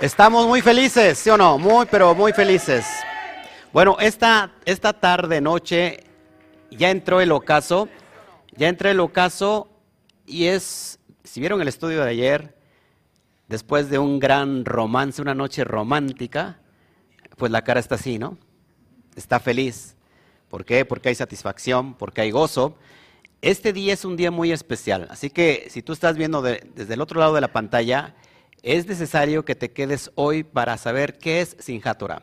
Estamos muy felices, ¿sí o no? Muy, pero muy felices. Bueno, esta, esta tarde, noche, ya entró el ocaso, ya entró el ocaso y es, si vieron el estudio de ayer, después de un gran romance, una noche romántica, pues la cara está así, ¿no? Está feliz. ¿Por qué? Porque hay satisfacción, porque hay gozo. Este día es un día muy especial, así que si tú estás viendo desde el otro lado de la pantalla, es necesario que te quedes hoy para saber qué es Sinjat Torah,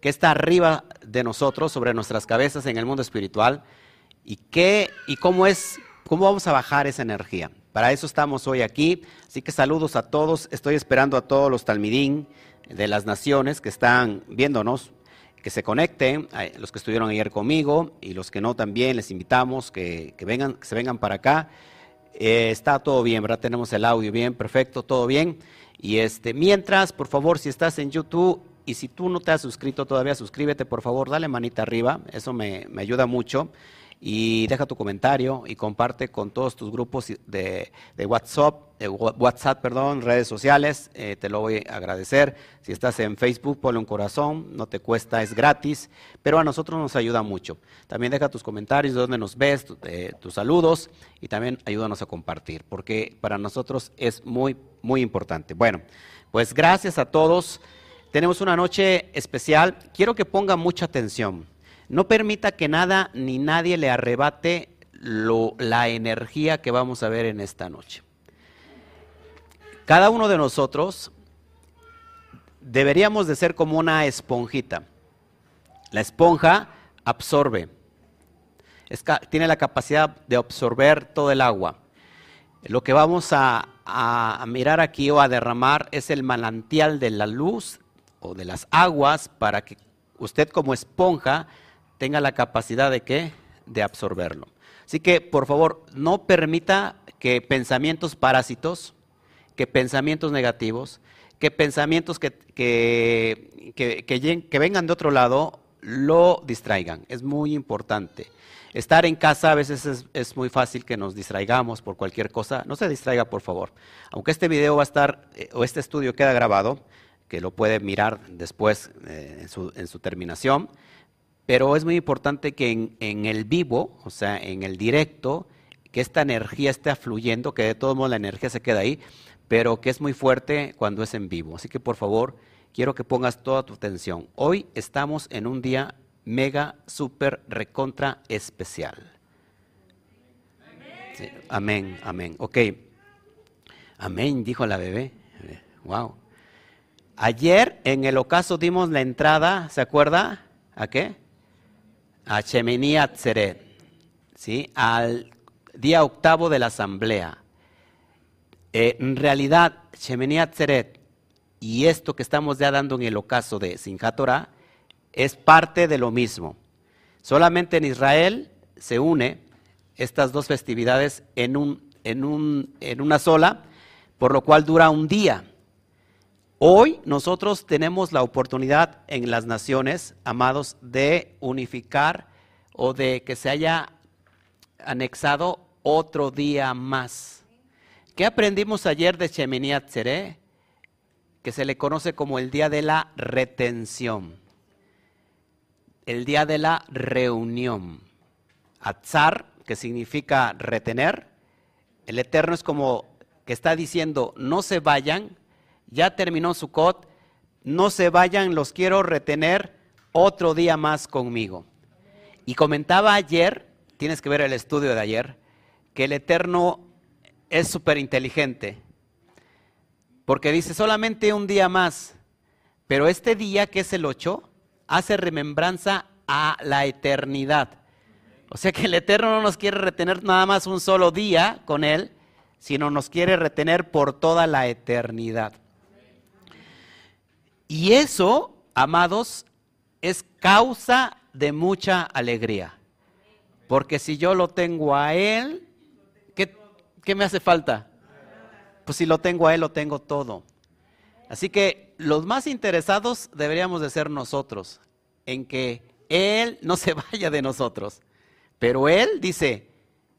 qué está arriba de nosotros, sobre nuestras cabezas en el mundo espiritual y qué y cómo es, cómo vamos a bajar esa energía. Para eso estamos hoy aquí. Así que saludos a todos. Estoy esperando a todos los talmidín de las naciones que están viéndonos, que se conecten, los que estuvieron ayer conmigo y los que no también les invitamos que, vengan, que se vengan para acá. Eh, está todo bien, ¿verdad? Tenemos el audio bien, perfecto, todo bien. Y este, mientras, por favor, si estás en YouTube y si tú no te has suscrito todavía, suscríbete, por favor, dale manita arriba, eso me, ayuda mucho. Y deja tu comentario y comparte con todos tus grupos de, WhatsApp, WhatsApp, perdón, redes sociales, eh, te lo voy a agradecer. Si estás en Facebook, ponle un corazón, no te cuesta, es gratis, pero a nosotros nos ayuda mucho. También deja tus comentarios, de dónde nos ves, tus saludos y también ayúdanos a compartir, porque para nosotros es muy muy importante. Bueno, pues gracias a todos. Tenemos una noche especial. Quiero que ponga mucha atención. No permita que nada ni nadie le arrebate la energía que vamos a ver en esta noche. Cada uno de nosotros deberíamos de ser como una esponjita. La esponja absorbe, tiene la capacidad de absorber todo el agua. Lo que vamos a, mirar aquí o a derramar es el manantial de la luz o de las aguas para que usted como esponja tenga la capacidad de qué? De absorberlo. Así que, por favor, no permita que pensamientos parásitos, que pensamientos negativos, que pensamientos que, que, que vengan de otro lado lo distraigan. Es muy importante. Estar en casa a veces es, muy fácil que nos distraigamos por cualquier cosa. No se distraiga, por favor. Aunque este video va a estar, eh, o este estudio queda grabado, que lo puede mirar después eh, en, su, terminación, pero es muy importante que en, el vivo, o sea, en el directo, que esta energía esté fluyendo, que de todos modos la energía se queda ahí, pero que es muy fuerte cuando es en vivo. Así que por favor, quiero que pongas toda tu atención. Hoy estamos en un día mega, super, recontra especial. amén, amén. Ok. Amén, dijo la bebé. Wow. Ayer en el ocaso dimos la entrada, ¿se acuerda? ¿A qué? A Shemini Atzeret, ¿sí? Al día octavo de la asamblea. Eh, en realidad, Shemini Atzeret y esto que estamos ya dando en el ocaso de Sinjat es parte de lo mismo. Solamente en Israel se une estas dos festividades en, un, en, un, en una sola, por lo cual dura un día. Hoy nosotros tenemos la oportunidad en las naciones, amados, de unificar o de que se haya anexado otro día más. ¿Qué aprendimos ayer de Shemini Atzeret? Que se le conoce como el día de la retención el día de la reunión. Atzar, que significa retener. El Eterno es como que está diciendo, no se vayan, ya terminó su cot, no se vayan, los quiero retener otro día más conmigo. Y comentaba ayer, tienes que ver el estudio de ayer, que el Eterno es súper inteligente, porque dice solamente un día más, pero este día que es el 8, hace remembranza a la eternidad. O sea que el Eterno no nos quiere retener nada más un solo día con Él, sino nos quiere retener por toda la eternidad. Y eso, amados, es causa de mucha alegría. Porque si yo lo tengo a Él, ¿qué, ¿qué, me hace falta? Pues si lo tengo a Él, lo tengo todo. Así que los más interesados deberíamos de ser nosotros, en que Él no se vaya de nosotros. Pero Él dice,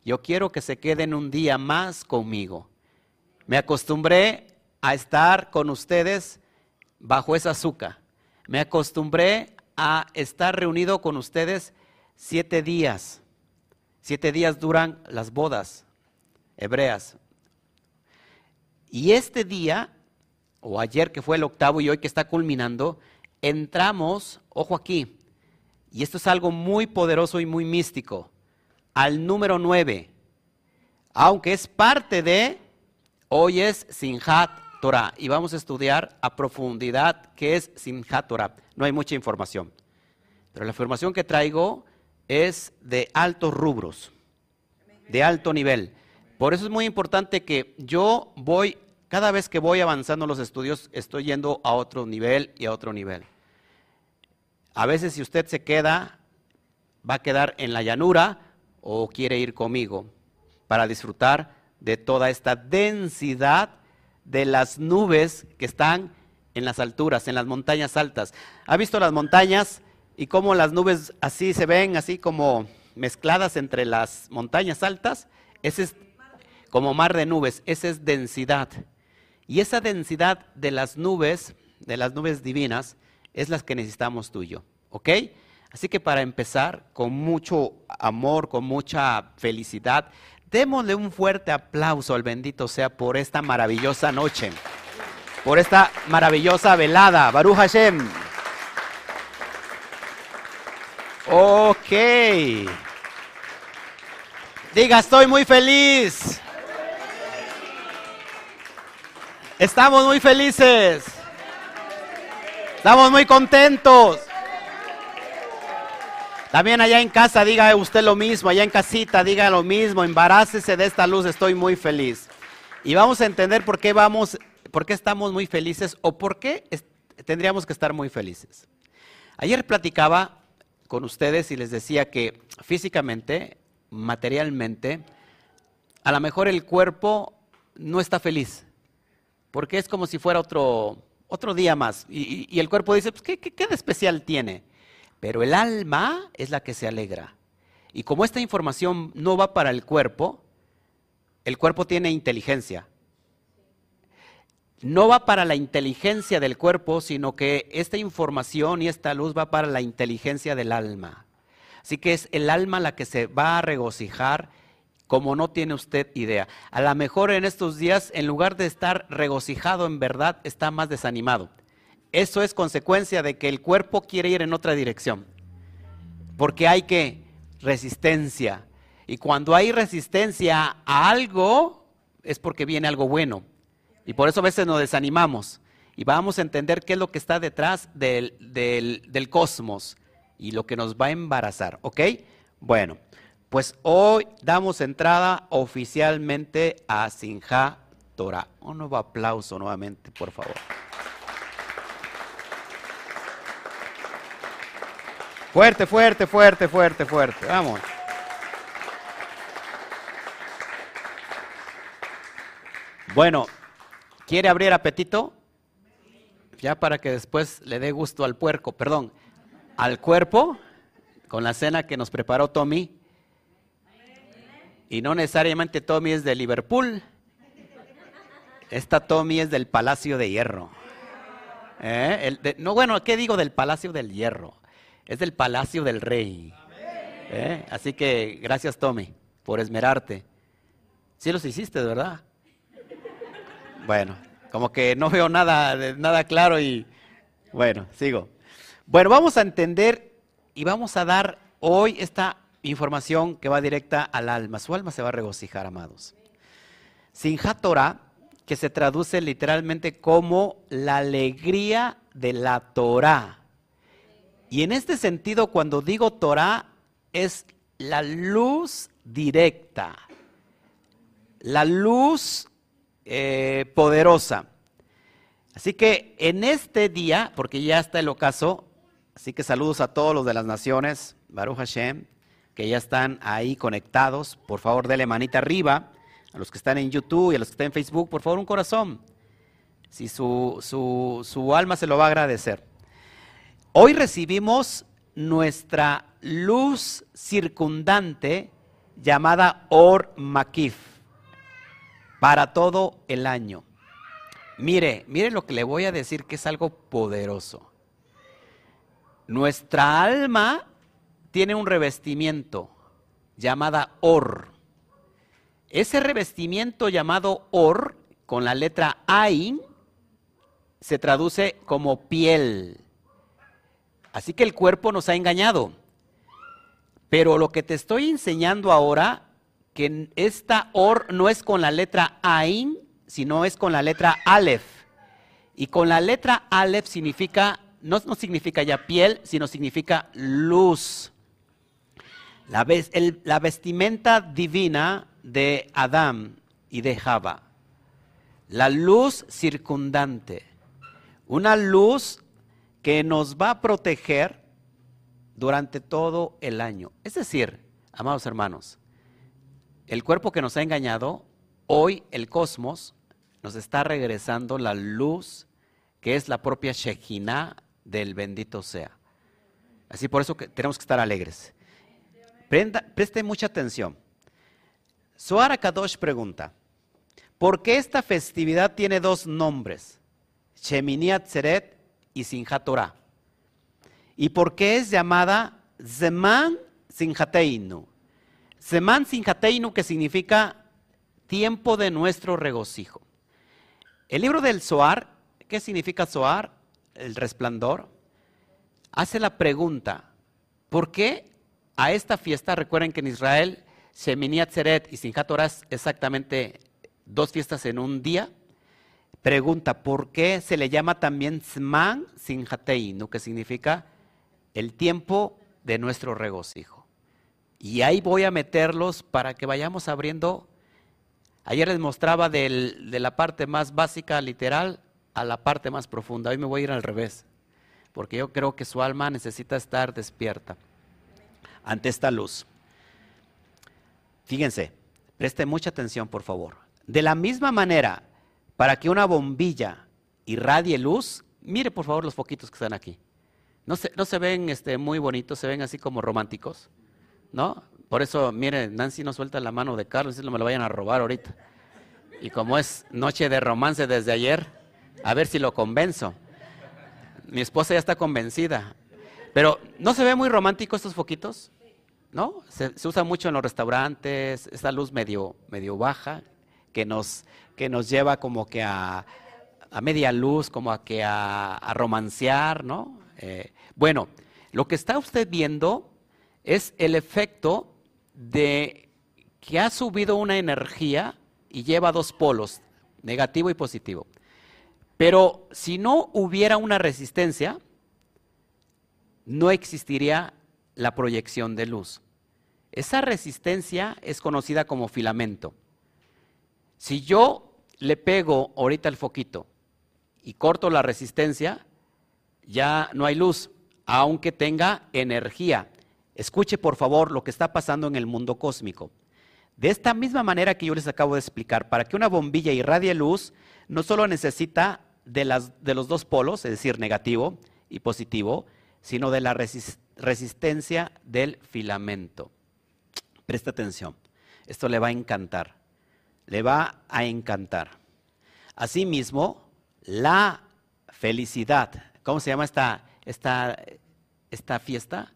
yo quiero que se queden un día más conmigo. Me acostumbré a estar con ustedes bajo esa azúcar. Me acostumbré a estar reunido con ustedes siete días. Siete días duran las bodas hebreas. Y este día, o ayer que fue el octavo y hoy que está culminando, entramos, ojo aquí, y esto es algo muy poderoso y muy místico, al número nueve, aunque es parte de, hoy es Sinjat Torah, y vamos a estudiar a profundidad qué es Sinjat Torah. No hay mucha información, pero la información que traigo es de altos rubros, de alto nivel. Por eso es muy importante que yo voy, cada vez que voy avanzando los estudios, estoy yendo a otro nivel y a otro nivel. A veces si usted se queda, va a quedar en la llanura o quiere ir conmigo para disfrutar de toda esta densidad de las nubes que están en las alturas, en las montañas altas. ¿Ha visto las montañas y cómo las nubes así se ven, así como mezcladas entre las montañas altas? Ese es como mar de nubes, esa es densidad. Y esa densidad de las nubes, de las nubes divinas, es las que necesitamos tú y yo, ¿ok? Así que para empezar, con mucho amor, con mucha felicidad, démosle un fuerte aplauso al bendito sea por esta maravillosa noche, por esta maravillosa velada. Baruch Hashem. Ok. Diga, estoy muy feliz. Estamos muy felices. Estamos muy contentos. También allá en casa diga usted lo mismo, allá en casita diga lo mismo, embarácese de esta luz, estoy muy feliz. Y vamos a entender por qué vamos, por qué estamos muy felices o por qué tendríamos que estar muy felices. Ayer platicaba con ustedes y les decía que físicamente, materialmente, a lo mejor el cuerpo no está feliz porque es como si fuera otro, otro día más. Y, el cuerpo dice, pues, ¿qué, qué, de especial tiene? Pero el alma es la que se alegra. Y como esta información no va para el cuerpo, el cuerpo tiene inteligencia. No va para la inteligencia del cuerpo, sino que esta información y esta luz va para la inteligencia del alma. Así que es el alma la que se va a regocijar como no tiene usted idea. A lo mejor en estos días, en lugar de estar regocijado en verdad, está más desanimado. Eso es consecuencia de que el cuerpo quiere ir en otra dirección. Porque hay que resistencia. Y cuando hay resistencia a algo, es porque viene algo bueno. Y por eso a veces nos desanimamos. Y vamos a entender qué es lo que está detrás del, del cosmos y lo que nos va a embarazar. ¿Ok? Bueno. Pues hoy damos entrada oficialmente a Sinja Torah. Un nuevo aplauso nuevamente, por favor. Fuerte, fuerte, fuerte, fuerte, fuerte. Vamos. Bueno, ¿quiere abrir apetito? Ya para que después le dé gusto al puerco, perdón, al cuerpo, con la cena que nos preparó Tommy. Y no necesariamente Tommy es de Liverpool. Esta Tommy es del Palacio de Hierro. ¿Eh? no, bueno, ¿qué digo del Palacio del Hierro? Es del Palacio del Rey. ¿Eh? Así que gracias Tommy por esmerarte. Sí los hiciste, ¿verdad? Bueno, como que no veo nada, nada claro y bueno, sigo. Bueno, vamos a entender y vamos a dar hoy esta información que va directa al alma. Su alma se va a regocijar, amados. Sinjat Torah, que se traduce literalmente como la alegría de la Torah. Y en este sentido, cuando digo Torah, es la luz directa, la luz eh, poderosa. Así que en este día, porque ya está el ocaso, así que saludos a todos los de las naciones, Baruch Hashem, que ya están ahí conectados, por favor denle manita arriba. A los que están en YouTube y a los que están en Facebook, por favor un corazón. Si su, su, su alma se lo va a agradecer. Hoy recibimos nuestra luz circundante llamada Or Makif para todo el año. Mire, mire lo que le voy a decir que es algo poderoso. Nuestra alma tiene un revestimiento llamada or. Ese revestimiento llamado or, con la letra Ain, se traduce como piel. Así que el cuerpo nos ha engañado. Pero lo que te estoy enseñando ahora, que esta or no es con la letra Ain, sino es con la letra Aleph. Y con la letra Aleph significa, no, no significa ya piel, sino significa luz. La, vestimenta divina de Adán y de Java. La luz circundante. Una luz que nos va a proteger durante todo el año. Es decir, amados hermanos, el cuerpo que nos ha engañado, hoy el cosmos nos está regresando la luz que es la propia Shekinah del bendito sea. Así por eso tenemos que estar alegres. preste mucha atención. Zohar Kadosh pregunta, ¿por qué esta festividad tiene dos nombres? Shemini Atzeret y Sinjat Torah. ¿Y por qué es llamada Zeman Sinjateinu? Zeman Sinjateinu que significa tiempo de nuestro regocijo. El libro del Zohar, ¿qué significa Zohar? El resplandor. Hace la pregunta, ¿por qué a esta fiesta, recuerden que en Israel, Shemini Atzeret y Torah es exactamente dos fiestas en un día? Pregunta, ¿por qué se le llama también Zman Sinjateinu, que significa el tiempo de nuestro regocijo? Y ahí voy a meterlos para que vayamos abriendo Ayer les mostraba de la parte más básica, literal, a la parte más profunda. Hoy me voy a ir al revés, porque yo creo que su alma necesita estar despierta ante esta luz. Fíjense, preste mucha atención, por favor. De la misma manera, para que una bombilla irradie luz, mire por favor los foquitos que están aquí. No se, no se ven este, muy bonitos, se ven así como románticos, ¿no? Por eso, miren, Nancy no suelta la mano de Carlos, no me lo vayan a robar ahorita. Y como es noche de romance desde ayer, a ver si lo convenzo. Mi esposa ya está convencida. Pero, ¿no se ve muy romántico estos foquitos? ¿No? Se, usa mucho en los restaurantes, esta luz medio, medio baja, que nos, que nos lleva como que a, a media luz, como a que a, a romancear, ¿no? Eh, bueno, lo que está usted viendo es el efecto de que ha subido una energía y lleva dos polos, negativo y positivo. Pero si no hubiera una resistencia, no existiría la proyección de luz. Esa resistencia es conocida como filamento. Si yo le pego ahorita el foquito y corto la resistencia, ya no hay luz, aunque tenga energía. Escuche por favor lo que está pasando en el mundo cósmico. De esta misma manera que yo les acabo de explicar, para que una bombilla irradie luz, no solo necesita de, los dos polos, es decir, negativo y positivo, sino de la resistencia del filamento. Presta atención, esto le va a encantar, le va a encantar. Asimismo, la felicidad, ¿cómo se llama esta, esta fiesta?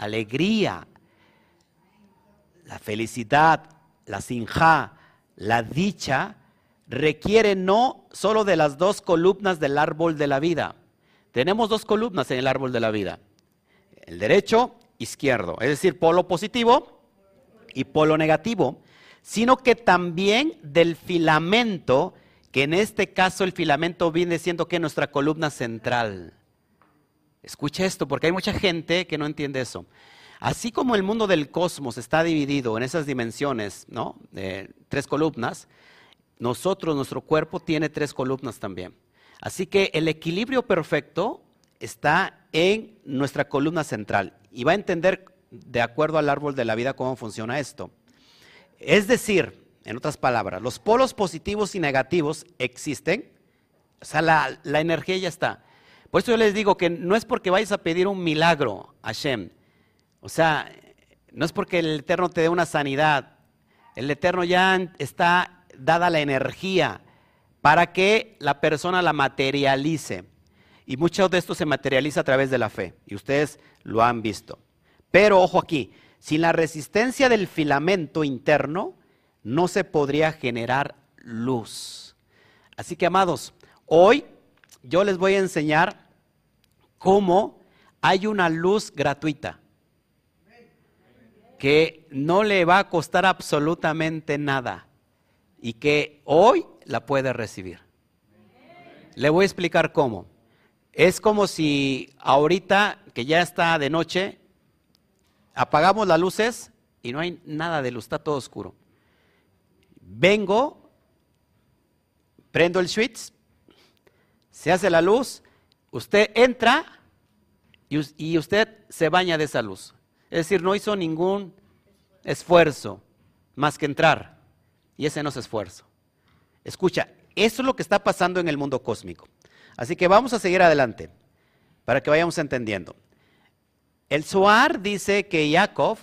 alegría, la felicidad, la sinja, la dicha, requiere no solo de las dos columnas del árbol de la vida. Tenemos dos columnas en el árbol de la vida. El derecho, izquierdo, es decir, polo positivo y polo negativo, sino que también del filamento, que en este caso el filamento viene siendo que nuestra columna central. Escucha esto, porque hay mucha gente que no entiende eso. Así como el mundo del cosmos está dividido en esas dimensiones, ¿no? De tres columnas, nosotros, nuestro cuerpo tiene tres columnas también. Así que el equilibrio perfecto está en nuestra columna central y va a entender de acuerdo al árbol de la vida cómo funciona esto. Es decir, en otras palabras, los polos positivos y negativos existen, o sea, la, energía ya está. Por eso yo les digo que no es porque vayas a pedir un milagro a Hashem. O sea, no es porque el Eterno te dé una sanidad. El Eterno ya está dada la energía para que la persona la materialice. Y mucho de esto se materializa a través de la fe, y ustedes lo han visto. Pero ojo aquí, sin la resistencia del filamento interno, no se podría generar luz. Así que, amados, hoy yo les voy a enseñar cómo hay una luz gratuita que no le va a costar absolutamente nada y que hoy la puede recibir. Le voy a explicar cómo. Es como si ahorita que ya está de noche, apagamos las luces y no hay nada de luz, está todo oscuro. Vengo, prendo el switch, se hace la luz, usted entra y, usted se baña de esa luz. Es decir, no hizo ningún esfuerzo más que entrar. Y ese no es esfuerzo. Escucha, eso es lo que está pasando en el mundo cósmico. Así que vamos a seguir adelante para que vayamos entendiendo. El Zohar dice que Jacob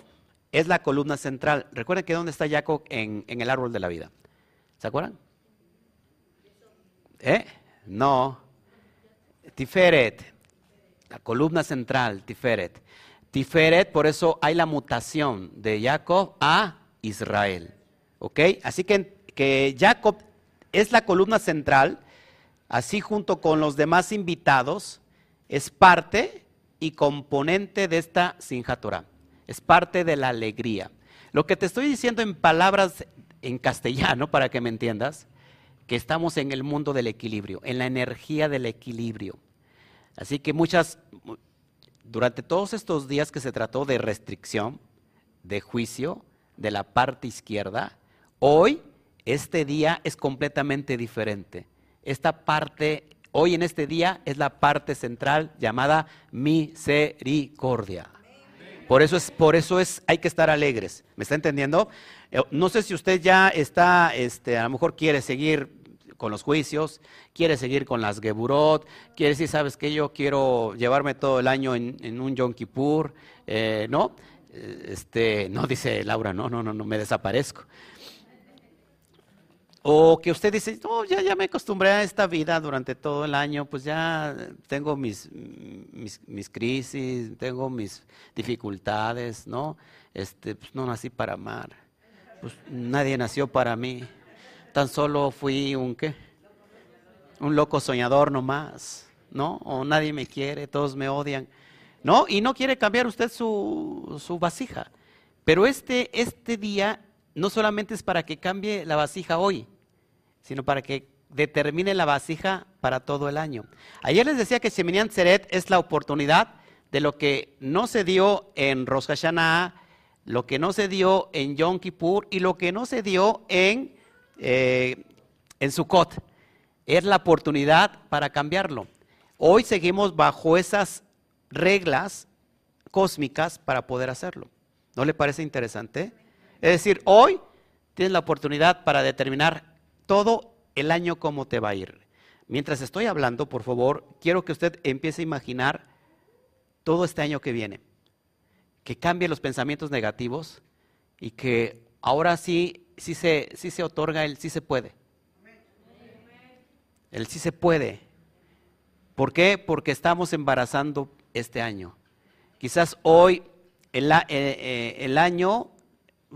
es la columna central. Recuerden que dónde está Jacob en, el árbol de la vida. ¿Se acuerdan? ¿Eh? No. Tiferet, la columna central, Tiferet. Tiferet, por eso hay la mutación de Jacob a Israel. ¿Ok? Así que, que Jacob es la columna central, así junto con los demás invitados, es parte y componente de esta Sinja Es parte de la alegría. Lo que te estoy diciendo en palabras en castellano, para que me entiendas, que estamos en el mundo del equilibrio, en la energía del equilibrio. Así que muchas, durante todos estos días que se trató de restricción, de juicio, de la parte izquierda, hoy, este día es completamente diferente. Esta parte, hoy en este día, es la parte central llamada misericordia. Por eso es, por eso es, hay que estar alegres. ¿Me está entendiendo? Eh, no sé si usted ya está, este, a lo mejor quiere seguir con los juicios, quiere seguir con las Geburot, quiere decir, sabes que yo quiero llevarme todo el año en, un Yom Kippur, eh, ¿no? Eh, este, no dice Laura, no, no, no, no me desaparezco. O que usted dice, no, ya, ya me acostumbré a esta vida durante todo el año, pues ya tengo mis, mis, crisis, tengo mis dificultades, ¿no? Este, pues no nací para amar, pues nadie nació para mí tan solo fui un qué? Un loco soñador nomás, ¿no? O nadie me quiere, todos me odian. ¿No? Y no quiere cambiar usted su, su vasija. Pero este, este día no solamente es para que cambie la vasija hoy, sino para que determine la vasija para todo el año. Ayer les decía que Sheminian Seret es la oportunidad de lo que no se dio en Rosh Hashanah, lo que no se dio en Yom Kippur y lo que no se dio en eh, en Sukkot. Es la oportunidad para cambiarlo. Hoy seguimos bajo esas reglas cósmicas para poder hacerlo. ¿No le parece interesante? Es decir, hoy tienes la oportunidad para determinar todo el año cómo te va a ir. Mientras estoy hablando, por favor, quiero que usted empiece a imaginar todo este año que viene. Que cambie los pensamientos negativos y que ahora sí sí se, se otorga el sí se puede. El sí se puede. ¿Por qué? Porque estamos embarazando este año. Quizás hoy, el, eh, eh, el año,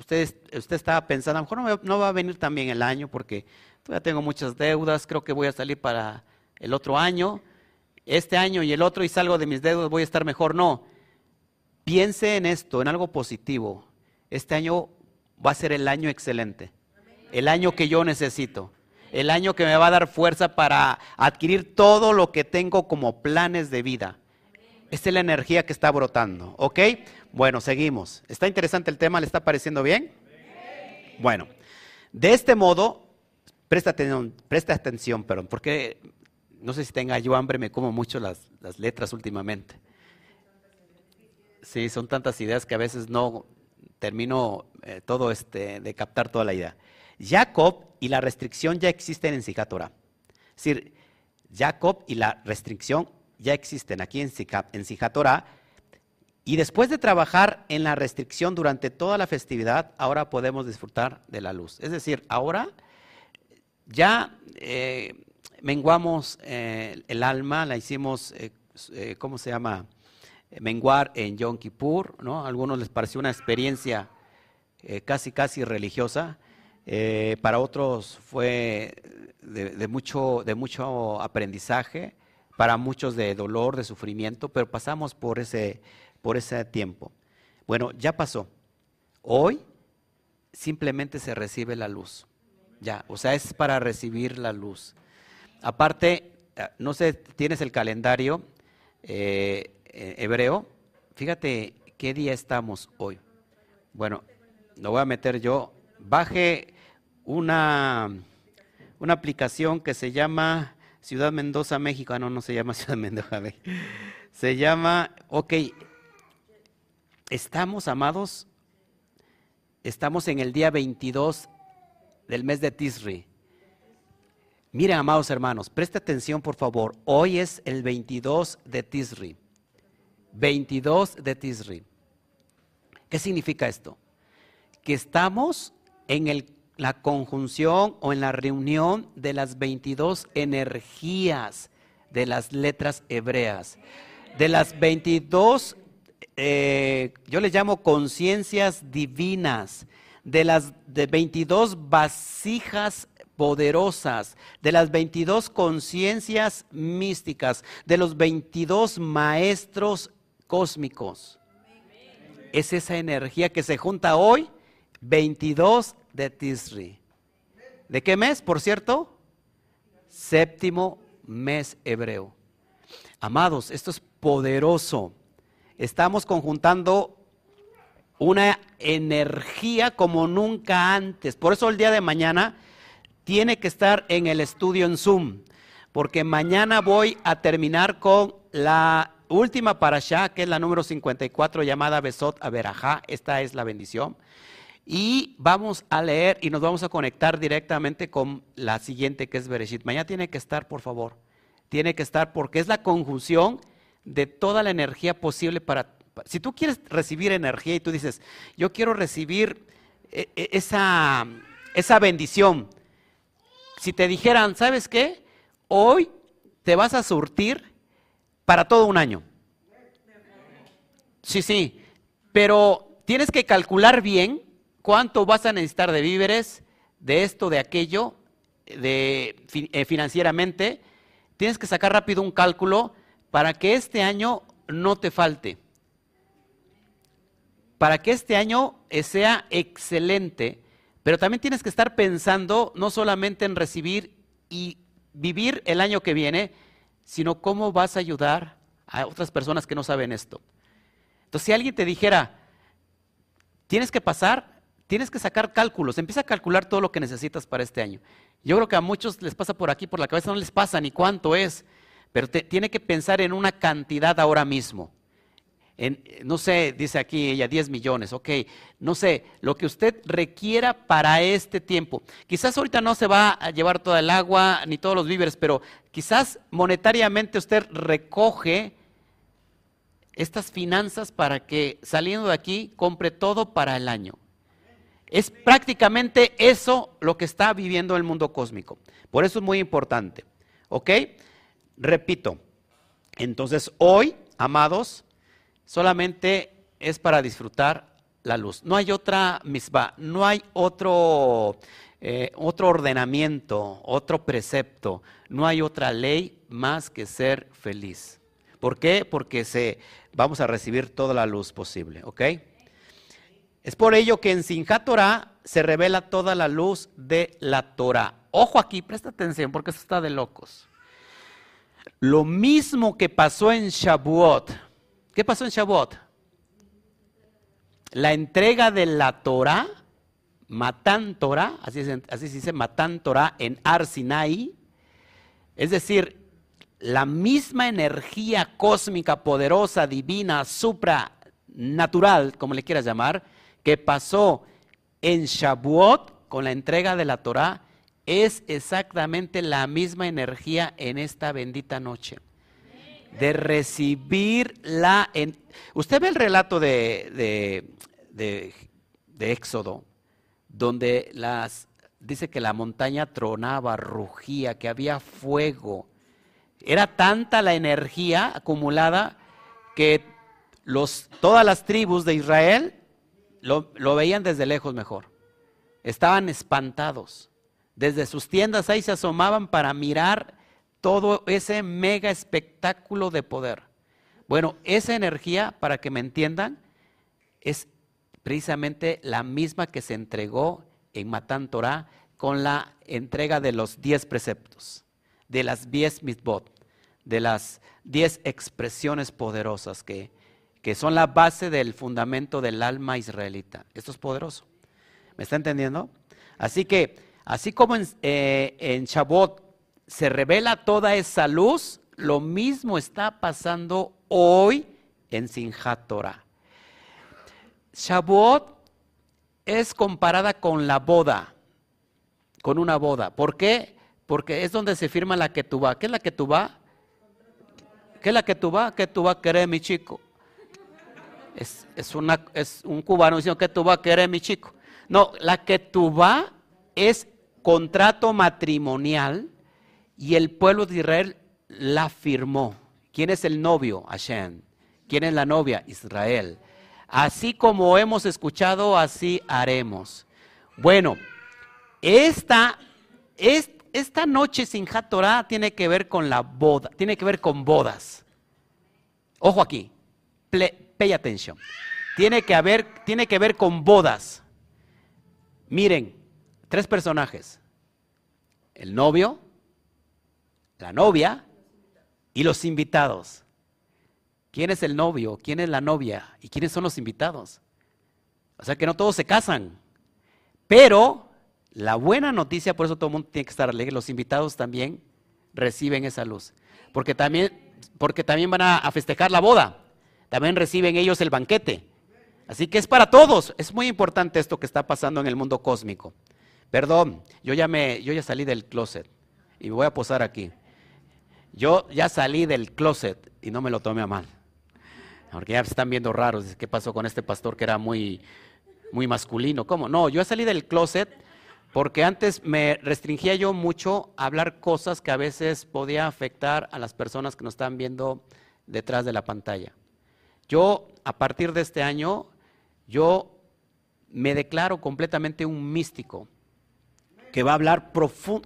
usted, usted estaba pensando, a lo mejor no, va a venir también el año porque todavía tengo muchas deudas, creo que voy a salir para el otro año. Este año y el otro y salgo de mis deudas, voy a estar mejor. No. Piense en esto, en algo positivo. Este año va a ser el año excelente, el año que yo necesito, el año que me va a dar fuerza para adquirir todo lo que tengo como planes de vida. Esta es la energía que está brotando, ¿ok? Bueno, seguimos. ¿Está interesante el tema? ¿Le está pareciendo bien? Bueno, de este modo, presta atención, presta atención, perdón, porque no sé si tenga yo hambre, me como mucho las, las letras últimamente. Sí, son tantas ideas que a veces no, termino eh, todo este, de captar toda la idea. Jacob y la restricción ya existen en Sijatora. Es decir, Jacob y la restricción ya existen aquí en, en Sijatora. Y después de trabajar en la restricción durante toda la festividad, ahora podemos disfrutar de la luz. Es decir, ahora ya eh, menguamos eh, el alma, la hicimos, eh, ¿cómo se llama? Menguar en Yom Kippur, ¿no? A algunos les pareció una experiencia casi, casi religiosa. para otros fue de, mucho, de mucho aprendizaje, para muchos de dolor, de sufrimiento, pero pasamos por ese, por ese tiempo. Bueno, ya pasó. Hoy simplemente se recibe la luz. Ya, o sea, es para recibir la luz. Aparte, eh, no sé, tienes el calendario eh, eh, hebreo. Fíjate qué día estamos hoy. Bueno, lo voy a meter yo. Baje una, una aplicación que se llama Ciudad Mendoza, México. Ah, no, no se llama Ciudad Mendoza. Se llama, ok, estamos, amados, estamos en el día 22 del mes de Tisri. Miren, amados hermanos, preste atención por favor. Hoy es el 22 de Tisri. 22 de Tisri. ¿Qué significa esto? Que estamos en la conjunción o en la reunión de las 22 energías de las letras hebreas. De las 22, eh, yo les llamo conciencias divinas de las de 22 vasijas poderosas, de las 22 conciencias místicas, de los 22 maestros cósmicos. Es esa energía que se junta hoy, 22 de Tisri. ¿De qué mes, por cierto? Séptimo mes hebreo. Amados, esto es poderoso. Estamos conjuntando una energía como nunca antes. Por eso el día de mañana tiene que estar en el estudio en Zoom, porque mañana voy a terminar con la última para allá, que es la número 54 llamada Besot Averajá. Esta es la bendición. Y vamos a leer y nos vamos a conectar directamente con la siguiente que es Bereshit. Mañana tiene que estar, por favor. Tiene que estar porque es la conjunción de toda la energía posible para si tú quieres recibir energía y tú dices, yo quiero recibir eh, eh, esa, esa bendición, si te dijeran, ¿sabes qué? Hoy te vas a surtir para todo un año. Sí, sí, pero tienes que calcular bien cuánto vas a necesitar de víveres, de esto, de aquello, de eh, financieramente. Tienes que sacar rápido un cálculo para que este año no te falte para que este año sea excelente, pero también tienes que estar pensando no solamente en recibir y vivir el año que viene, sino cómo vas a ayudar a otras personas que no saben esto. Entonces, si alguien te dijera, tienes que pasar, tienes que sacar cálculos, empieza a calcular todo lo que necesitas para este año. Yo creo que a muchos les pasa por aquí, por la cabeza, no les pasa ni cuánto es, pero tiene que pensar en una cantidad ahora mismo no sé, dice aquí ella, 10 millones, ok, no sé, lo que usted requiera para este tiempo. Quizás ahorita no se va a llevar toda el agua ni todos los víveres, pero quizás monetariamente usted recoge estas finanzas para que saliendo de aquí compre todo para el año. Es prácticamente eso lo que está viviendo el mundo cósmico. Por eso es muy importante. ¿Ok? Repito. Entonces, hoy, amados, solamente es para disfrutar la luz. No hay otra misma, no hay otro, eh, otro ordenamiento, otro precepto, no hay otra ley más que ser feliz. ¿Por qué? Porque se, vamos a recibir toda la luz posible, ¿ok? Es por ello que en Sinjá Torah se revela toda la luz de la Torah. Ojo aquí, presta atención porque eso está de locos. Lo mismo que pasó en Shavuot, ¿Qué pasó en Shavuot? La entrega de la Torah, Matán Torah, así, así se dice Matán Torah en Ar Sinai, es decir, la misma energía cósmica, poderosa, divina, supranatural, como le quieras llamar, que pasó en Shavuot con la entrega de la Torah, es exactamente la misma energía en esta bendita noche de recibir la... Usted ve el relato de, de, de, Éxodo, donde las, dice que la montaña tronaba, rugía, que había fuego. Era tanta la energía acumulada que los, todas las tribus de Israel lo, lo veían desde lejos mejor. Estaban espantados. Desde sus tiendas ahí se asomaban para mirar todo ese mega espectáculo de poder. Bueno, esa energía, para que me entiendan, es precisamente la misma que se entregó en Matán Torah con la entrega de los diez preceptos, de las diez mitbot, de las diez expresiones poderosas que, que son la base del fundamento del alma israelita. Esto es poderoso. ¿Me está entendiendo? Así que, así como en, eh, Shabbat se revela toda esa luz, lo mismo está pasando hoy en Sinjat Torah. Shavuot es comparada con la boda, con una boda. ¿Por qué? Porque es donde se firma la vas. ¿Qué es la vas? ¿Qué es la vas? ¿Qué tú vas a querer, mi chico? Es, una, un cubano diciendo que tú vas a querer, mi chico. No, la vas es contrato matrimonial y el pueblo de Israel la firmó. ¿Quién es el novio? Hashem. ¿Quién es la novia? Israel. Así como hemos escuchado, así haremos. Bueno, esta, esta noche sin Torah tiene que ver con la boda, tiene que ver con bodas. Ojo aquí, pay attention. Tiene que, haber, tiene que ver con bodas. Miren, tres personajes. El novio, la novia y los invitados. ¿Quién es el novio? ¿Quién es la novia? ¿Y quiénes son los invitados? O sea que no todos se casan. Pero la buena noticia, por eso todo el mundo tiene que estar alegre, los invitados también reciben esa luz. Porque también, porque también van a, festejar la boda. También reciben ellos el banquete. Así que es para todos. Es muy importante esto que está pasando en el mundo cósmico. Perdón, yo ya, me, yo ya salí del closet y me voy a posar aquí. Yo ya salí del closet y no me lo tomé a mal. Porque ya están viendo raros. ¿Qué pasó con este pastor que era muy, muy masculino? ¿Cómo? No, yo salí del closet porque antes me restringía yo mucho a hablar cosas que a veces podía afectar a las personas que nos están viendo detrás de la pantalla. Yo, a partir de este año, yo me declaro completamente un místico que va a hablar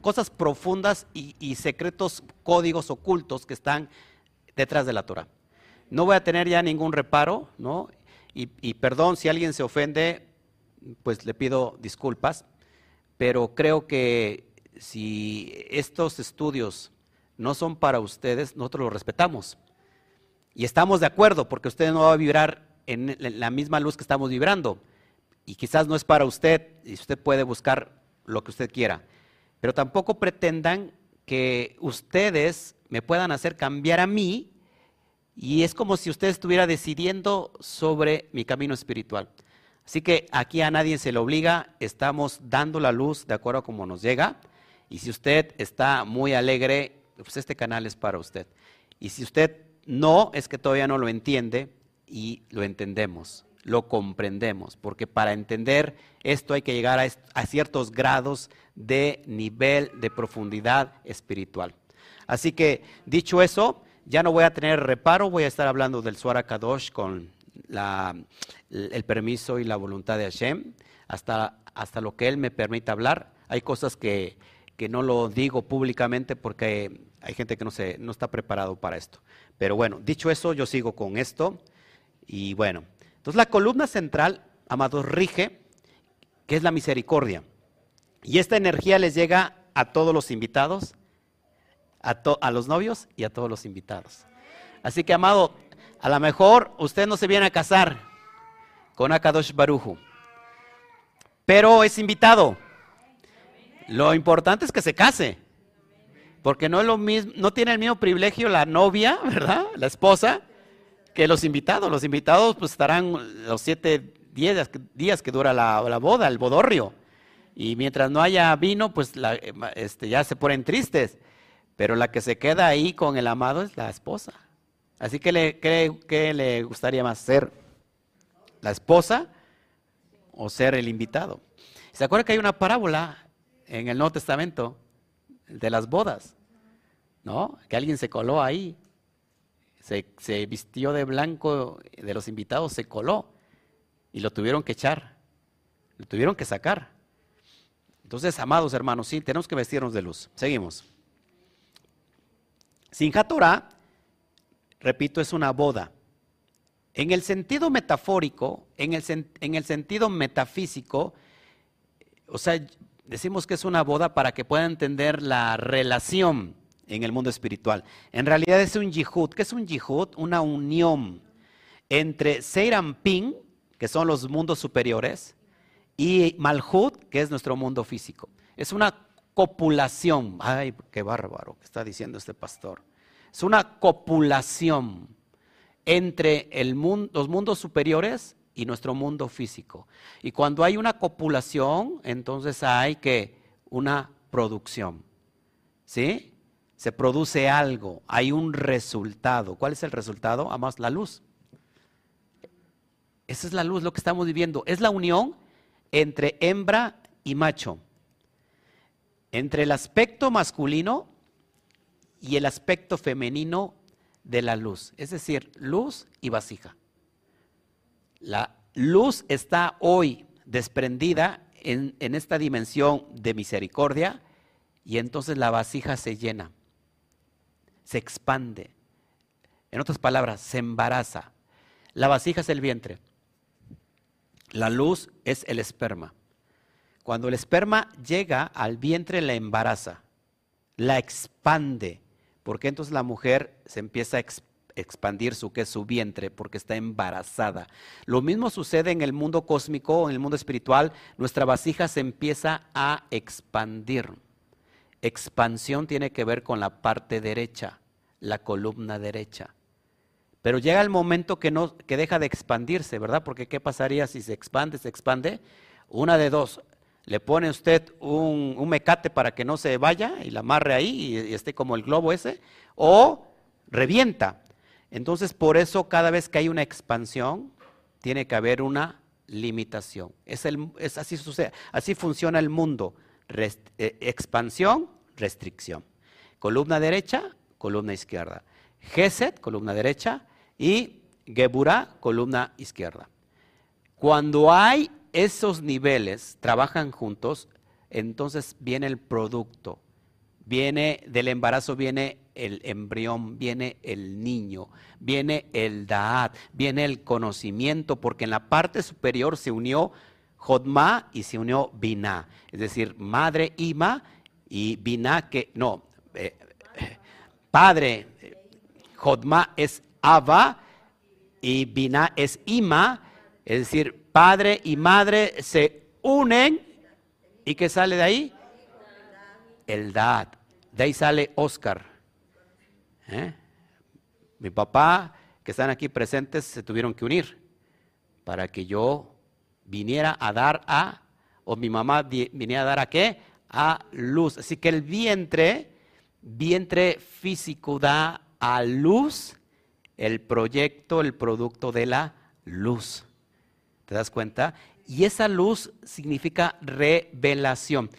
cosas profundas y, y secretos, códigos ocultos que están detrás de la Torah. No voy a tener ya ningún reparo, ¿no? Y, perdón si alguien se ofende, pues le pido disculpas, pero creo que si estos estudios no son para ustedes, nosotros los respetamos. Y estamos de acuerdo, porque usted no va a vibrar en la misma luz que estamos vibrando. Y quizás no es para usted, y usted puede buscar lo que usted quiera. Pero tampoco pretendan que ustedes me puedan hacer cambiar a mí y es como si usted estuviera decidiendo sobre mi camino espiritual. Así que aquí a nadie se le obliga, estamos dando la luz de acuerdo a cómo nos llega. Y si usted está muy alegre, pues este canal es para usted. Y si usted no, es que todavía no lo entiende y lo entendemos, lo comprendemos, porque para entender esto hay que llegar a, ciertos grados de nivel de profundidad espiritual. Así que dicho eso, ya no voy a tener reparo, voy a estar hablando del Suara Kadosh con el permiso y la voluntad de Hashem, hasta, hasta lo que Él me permita hablar. Hay cosas que, que no lo digo públicamente porque hay gente que no, se, no está preparado para esto. Pero bueno, dicho eso, yo sigo con esto. Y bueno, entonces la columna central, amados, rige, que es la misericordia. Y esta energía les llega a todos los invitados a, los novios y a todos los invitados. Así que, amado, a lo mejor usted no se viene a casar con Akadosh Baruju, pero es invitado. Lo importante es que se case, porque no es lo mismo, no tiene el mismo privilegio la novia, ¿verdad? La esposa, que los invitados. Los invitados pues estarán los siete días, días que dura la, boda, el bodorrio. Y mientras no haya vino, pues este, ya se ponen tristes. Pero la que se queda ahí con el amado es la esposa. Así que le, ¿qué, le gustaría más ser? ¿La esposa o ser el invitado? ¿Se acuerda que hay una parábola en el Nuevo Testamento, de las bodas, ¿no? Que alguien se coló ahí, se, se vistió de blanco de los invitados, se coló y lo tuvieron que echar, lo tuvieron que sacar. Entonces, amados hermanos, sí, tenemos que vestirnos de luz. Seguimos. Sinja Torah, repito, es una boda. En el sentido metafórico, en el, en el sentido metafísico, o sea, decimos que es una boda para que puedan entender la relación en el mundo espiritual. En realidad es un yihud. ¿Qué es un yihud? Una unión entre Ping, que son los mundos superiores, y Malhut, que es nuestro mundo físico. Es una copulación. Ay, qué bárbaro está diciendo este pastor. Es una copulación entre los mundos superiores y nuestro mundo físico. Y cuando hay una copulación, entonces hay que una producción. ¿Sí? Se produce algo, hay un resultado. ¿Cuál es el resultado? Además, la luz. Esa es la luz, lo que estamos viviendo. Es la unión entre hembra y macho, entre el aspecto masculino y el aspecto femenino de la luz, es decir, luz y vasija. La luz está hoy desprendida en, esta dimensión de misericordia y entonces la vasija se llena, se expande. En otras palabras, se embaraza. La vasija es el vientre. La luz es el esperma. Cuando el esperma llega al vientre, la embaraza, la expande, porque entonces la mujer se empieza a expandir su, que su vientre, porque está embarazada. Lo mismo sucede en el mundo cósmico, en el mundo espiritual, nuestra vasija se empieza a expandir. Expansión tiene que ver con la parte derecha, la columna derecha. Pero llega el momento que, no, que deja de expandirse, ¿verdad? Porque ¿qué pasaría si se expande, se expande? Una de dos. Le pone usted un, mecate para que no se vaya y la amarre ahí y, y esté como el globo ese, o revienta. Entonces, por eso cada vez que hay una expansión, tiene que haber una limitación. Es, el, es así, sucede, así funciona el mundo. Eh, expansión, restricción. Columna derecha, columna izquierda. Geset, columna derecha, y Geburah, columna izquierda. Cuando hay esos niveles, trabajan juntos, entonces viene el producto. Viene del embarazo, viene el embrión, viene el niño, viene el Daat, viene el conocimiento, porque en la parte superior se unió Jodma y se unió Binah, es decir, madre Ima y Binah que, no, eh, padre, Jodma es Abba y Binah es Ima, es decir, padre y madre se unen y ¿qué sale de ahí? El Dad. De ahí sale Oscar. ¿Eh? Mi papá, que están aquí presentes, se tuvieron que unir para que yo viniera a dar a, o mi mamá viniera a dar a qué? A luz. Así que el vientre, vientre físico da a luz el proyecto, el producto de la luz. ¿Te das cuenta? Y esa luz significa revelación.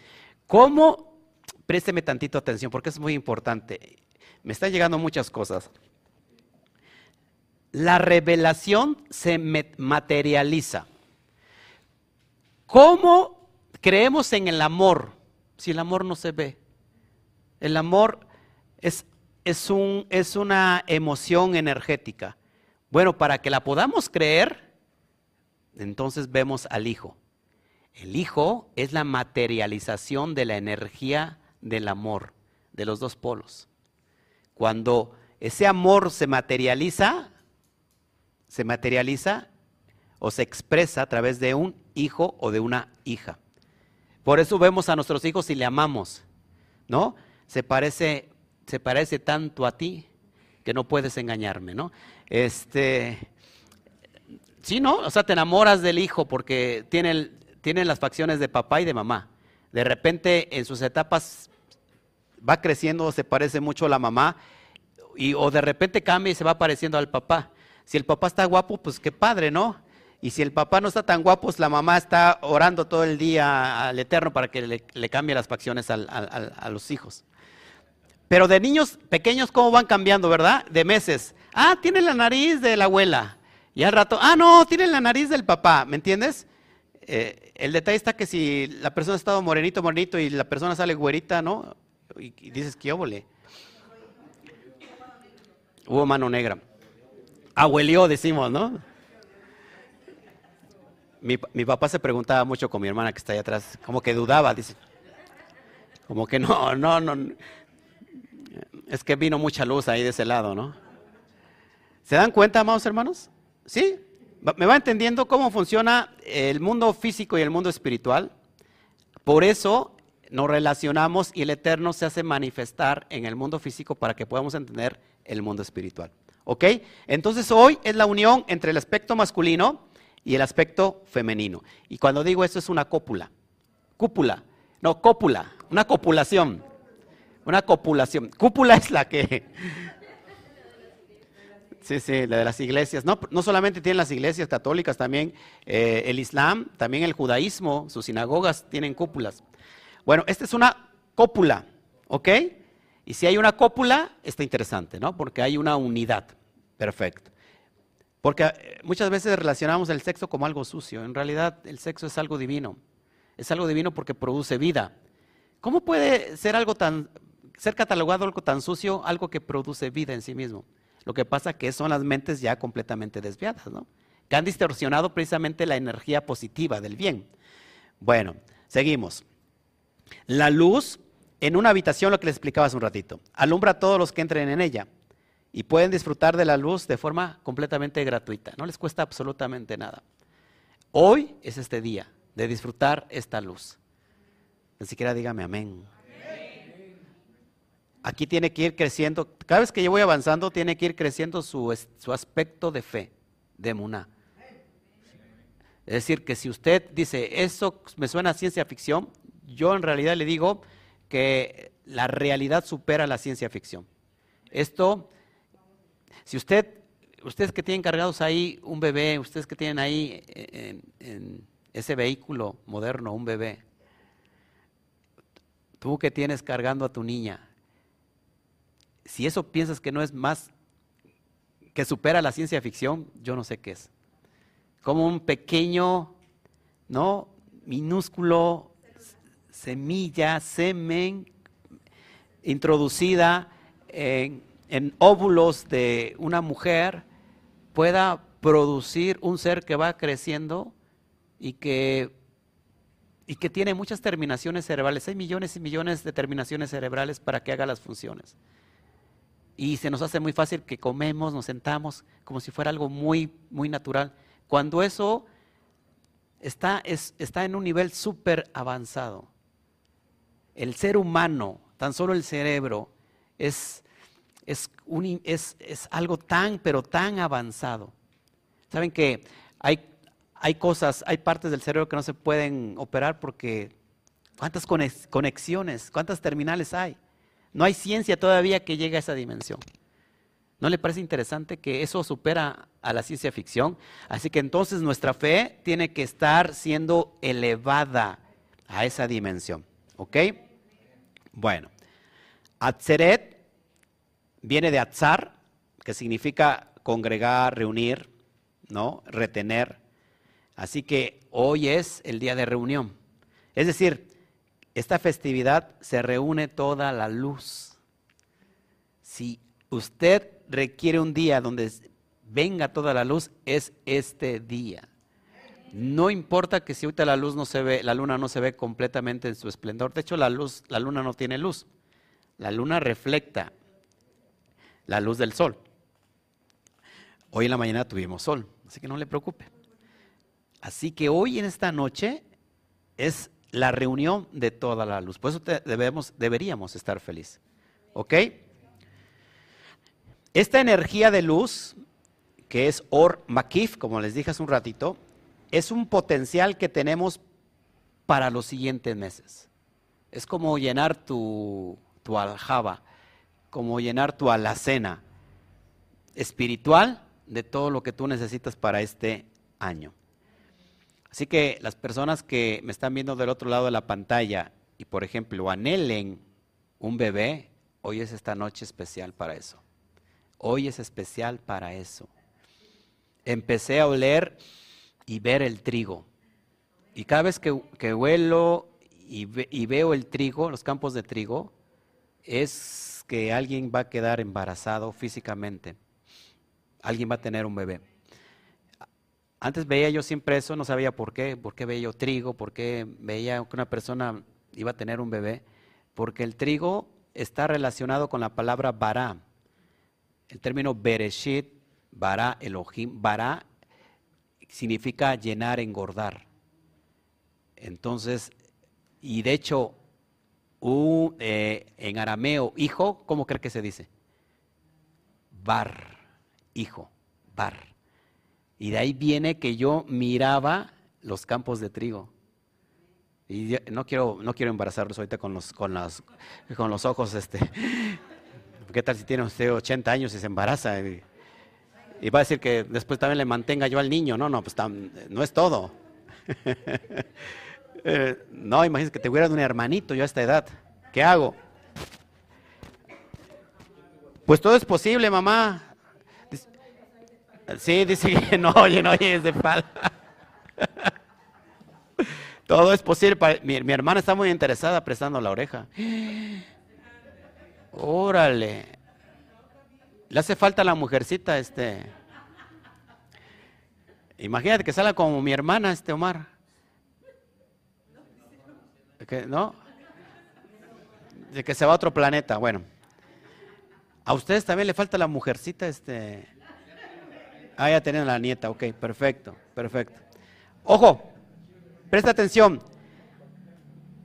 ¿Cómo? Présteme tantito atención porque es muy importante. Me están llegando muchas cosas. La revelación se materializa. ¿Cómo creemos en el amor si el amor no se ve? El amor es es, un, es una emoción energética. Bueno, para que la podamos creer, entonces vemos al Hijo. El Hijo es la materialización de la energía del amor, de los dos polos. Cuando ese amor se materializa, se materializa o se expresa a través de un hijo o de una hija. Por eso vemos a nuestros hijos y le amamos, ¿no? Se parece se parece tanto a ti que no puedes engañarme, ¿no? Este, sí, ¿no? O sea, te enamoras del hijo porque tiene, las facciones de papá y de mamá. De repente en sus etapas va creciendo, se parece mucho a la mamá, y, o de repente cambia y se va pareciendo al papá. Si el papá está guapo, pues qué padre, ¿no? Y si el papá no está tan guapo, pues la mamá está orando todo el día al Eterno para que le, cambie las facciones a los hijos. Pero de niños pequeños, ¿cómo van cambiando, verdad? De meses. Ah, tiene la nariz de la abuela. Y al rato, ah, no, tiene la nariz del papá, ¿me entiendes? Eh, el detalle está que si la persona ha estado morenito, morenito y la persona sale güerita, ¿no? Y, dices, ¿qué óvole? Hubo mano negra. Abuelió, decimos, ¿no? Mi, mi, papá se preguntaba mucho con mi hermana que está ahí atrás, como que dudaba, dice. Como que no, no, no. Es que vino mucha luz ahí de ese lado, ¿no? ¿Se dan cuenta, amados hermanos? ¿Sí? ¿Me va entendiendo cómo funciona el mundo físico y el mundo espiritual? Por eso nos relacionamos y el Eterno se hace manifestar en el mundo físico para que podamos entender el mundo espiritual. ¿Ok? Entonces hoy es la unión entre el aspecto masculino y el aspecto femenino. Y cuando digo esto es una cópula. Cúpula. No, cópula. Una copulación. Una copulación. Cúpula es la que... Sí, sí, la de las iglesias. No, no solamente tienen las iglesias católicas, también eh, el Islam, también el judaísmo, sus sinagogas tienen cúpulas. Bueno, esta es una cópula, ¿ok? Y si hay una cópula, está interesante, ¿no? Porque hay una unidad. Perfecto. Porque eh, muchas veces relacionamos el sexo como algo sucio. En realidad, el sexo es algo divino. Es algo divino porque produce vida. ¿Cómo puede ser algo tan ser catalogado algo tan sucio, algo que produce vida en sí mismo. Lo que pasa que son las mentes ya completamente desviadas, ¿no? Que han distorsionado precisamente la energía positiva del bien. Bueno, seguimos. La luz en una habitación, lo que les explicaba hace un ratito, alumbra a todos los que entren en ella y pueden disfrutar de la luz de forma completamente gratuita. No les cuesta absolutamente nada. Hoy es este día de disfrutar esta luz. Ni siquiera dígame amén. Aquí tiene que ir creciendo, cada vez que yo voy avanzando, tiene que ir creciendo su, aspecto de fe, de muná. Es decir, que si usted dice, eso me suena a ciencia ficción, yo en realidad le digo que la realidad supera la ciencia ficción. Esto, si usted, ustedes que tienen cargados ahí un bebé, ustedes que tienen ahí en ese vehículo moderno un bebé, tú que tienes cargando a tu niña, si eso piensas que no es más que supera la ciencia ficción, yo no sé qué es. Como un pequeño, ¿no? Minúsculo semilla, semen, introducida en, en óvulos de una mujer, pueda producir un ser que va creciendo y que, y que tiene muchas terminaciones cerebrales. Hay millones y millones de terminaciones cerebrales para que haga las funciones y se nos hace muy fácil que comemos, nos sentamos como si fuera algo muy, muy natural. Cuando eso está, está en un nivel súper avanzado. El ser humano, tan solo el cerebro, es, es, es, algo tan, pero tan avanzado. Saben que hay, hay cosas, hay partes del cerebro que no se pueden operar porque ¿cuántas conexiones, cuántas terminales hay? No hay ciencia todavía que llegue a esa dimensión. ¿No le parece interesante que eso supera a la ciencia ficción? Así que entonces nuestra fe tiene que estar siendo elevada a esa dimensión. ¿Ok? Bueno, Atzeret viene de Atzar, que significa congregar, reunir, ¿no? Retener. Así que hoy es el día de reunión. Es decir, esta festividad se reúne toda la luz. Si usted requiere un día donde venga toda la luz, es este día. No importa que si ahorita la luz no se ve, la luna no se ve completamente en su esplendor. De hecho, la luz, la luna no tiene luz. La luna refleja la luz del sol. Hoy en la mañana tuvimos sol, así que no le preocupe. Así que hoy en esta noche es la reunión de toda la luz. Por eso debemos, deberíamos estar felices. ¿Ok? Esta energía de luz, que es Or Makif, como les dije hace un ratito, es un potencial que tenemos para los siguientes meses. Es como llenar tu, tu aljaba, como llenar tu alacena espiritual de todo lo que tú necesitas para este año. Así que las personas que me están viendo del otro lado de la pantalla y, por ejemplo, anhelen un bebé, hoy es esta noche especial para eso. Hoy es especial para eso. Empecé a oler y ver el trigo. Y cada vez que, huelo y, y veo el trigo, los campos de trigo, es que alguien va a quedar embarazado físicamente. Alguien va a tener un bebé. Antes veía yo siempre eso, no sabía por qué, por qué veía yo trigo, por qué veía que una persona iba a tener un bebé, porque el trigo está relacionado con la palabra bara. El término bereshit, bara, Elohim, bara significa llenar, engordar. Entonces, y de hecho, eh, en arameo, hijo, ¿cómo cree que se dice? Bar, hijo, bar. Y de ahí viene que yo miraba los campos de trigo. Y no quiero, no quiero embarazarlos ahorita con los, con las, con los ojos, este. ¿Qué tal si tiene usted 80 años y se embaraza? Y, va a decir que después también le mantenga yo al niño. No, no, pues no es todo. Eh, no, imagínese que te hubiera un hermanito yo a esta edad. ¿Qué hago? Pues todo es posible, mamá. Sí, dice que no oye, no oye, es de falda. Todo es posible. Mi, mi, hermana está muy interesada prestando la oreja. Órale. Le hace falta la mujercita, este. Imagínate que salga como mi hermana, este Omar. ¿No? De que se va a otro planeta. Bueno. A ustedes también le falta la mujercita, este. Ah, ya tienen la nieta, ok, perfecto, perfecto. Ojo, presta atención.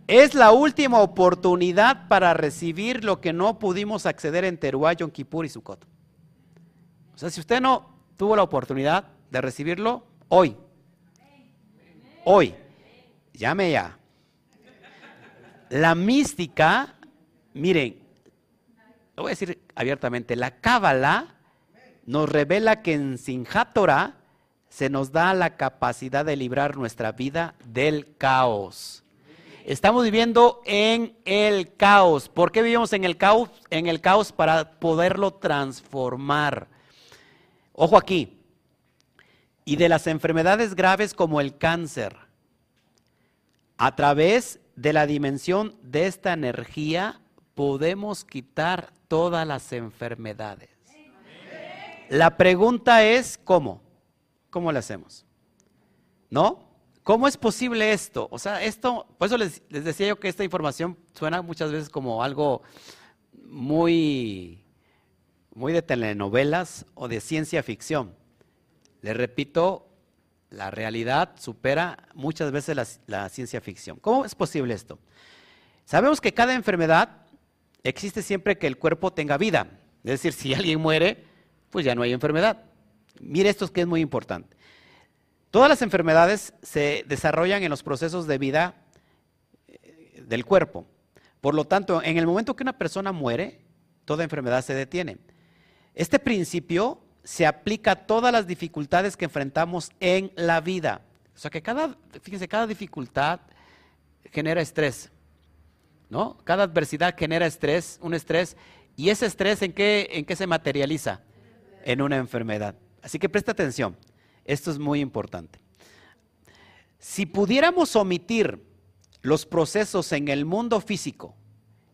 Es la última oportunidad para recibir lo que no pudimos acceder en Teruá, Yom Kippur y Sukkot. O sea, si usted no tuvo la oportunidad de recibirlo, hoy. Hoy. Llame ya. La mística, miren, lo voy a decir abiertamente, la cábala nos revela que en Sinjat se nos da la capacidad de librar nuestra vida del caos. Estamos viviendo en el caos. ¿Por qué vivimos en el caos? En el caos para poderlo transformar. Ojo aquí. Y de las enfermedades graves como el cáncer. A través de la dimensión de esta energía podemos quitar todas las enfermedades. La pregunta es, ¿cómo? ¿Cómo lo hacemos? ¿No? ¿Cómo es posible esto? O sea, esto, por eso les, decía yo que esta información suena muchas veces como algo muy, muy de telenovelas o de ciencia ficción. Les repito, la realidad supera muchas veces la, ciencia ficción. ¿Cómo es posible esto? Sabemos que cada enfermedad existe siempre que el cuerpo tenga vida. Es decir, si alguien muere, pues ya no hay enfermedad. Mire esto que es muy importante. Todas las enfermedades se desarrollan en los procesos de vida eh, del cuerpo. Por lo tanto, en el momento que una persona muere, toda enfermedad se detiene. Este principio se aplica a todas las dificultades que enfrentamos en la vida. O sea que cada, fíjense, cada dificultad genera estrés. ¿No? Cada adversidad genera estrés, un estrés, y ese estrés en qué, en qué se materializa? en una enfermedad. Así que presta atención, esto es muy importante. Si pudiéramos omitir los procesos en el mundo físico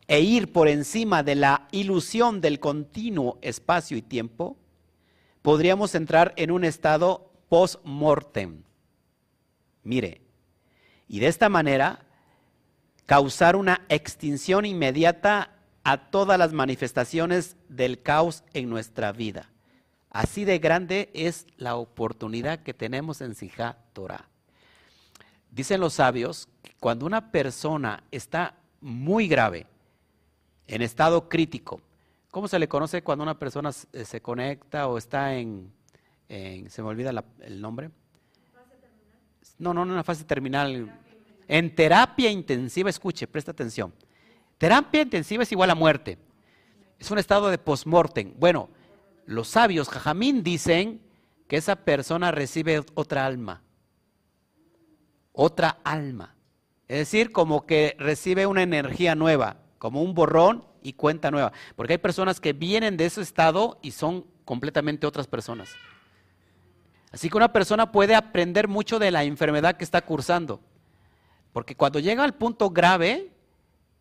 e ir por encima de la ilusión del continuo espacio y tiempo, podríamos entrar en un estado post-mortem. Mire, y de esta manera causar una extinción inmediata a todas las manifestaciones del caos en nuestra vida. Así de grande es la oportunidad que tenemos en Sijá Torah. Dicen los sabios que cuando una persona está muy grave, en estado crítico, ¿cómo se le conoce cuando una persona se conecta o está en, se me olvida el nombre? No, no, no, en una fase terminal. En terapia intensiva, escuche, presta atención. Terapia intensiva es igual a muerte. Es un estado de postmortem. Bueno, los sabios, Jajamín, dicen que esa persona recibe otra alma. otra alma. Es decir, como que recibe una energía nueva, como un borrón y cuenta nueva. Porque hay personas que vienen de ese estado y son completamente otras personas. Así que una persona puede aprender mucho de la enfermedad que está cursando. Porque cuando llega al punto grave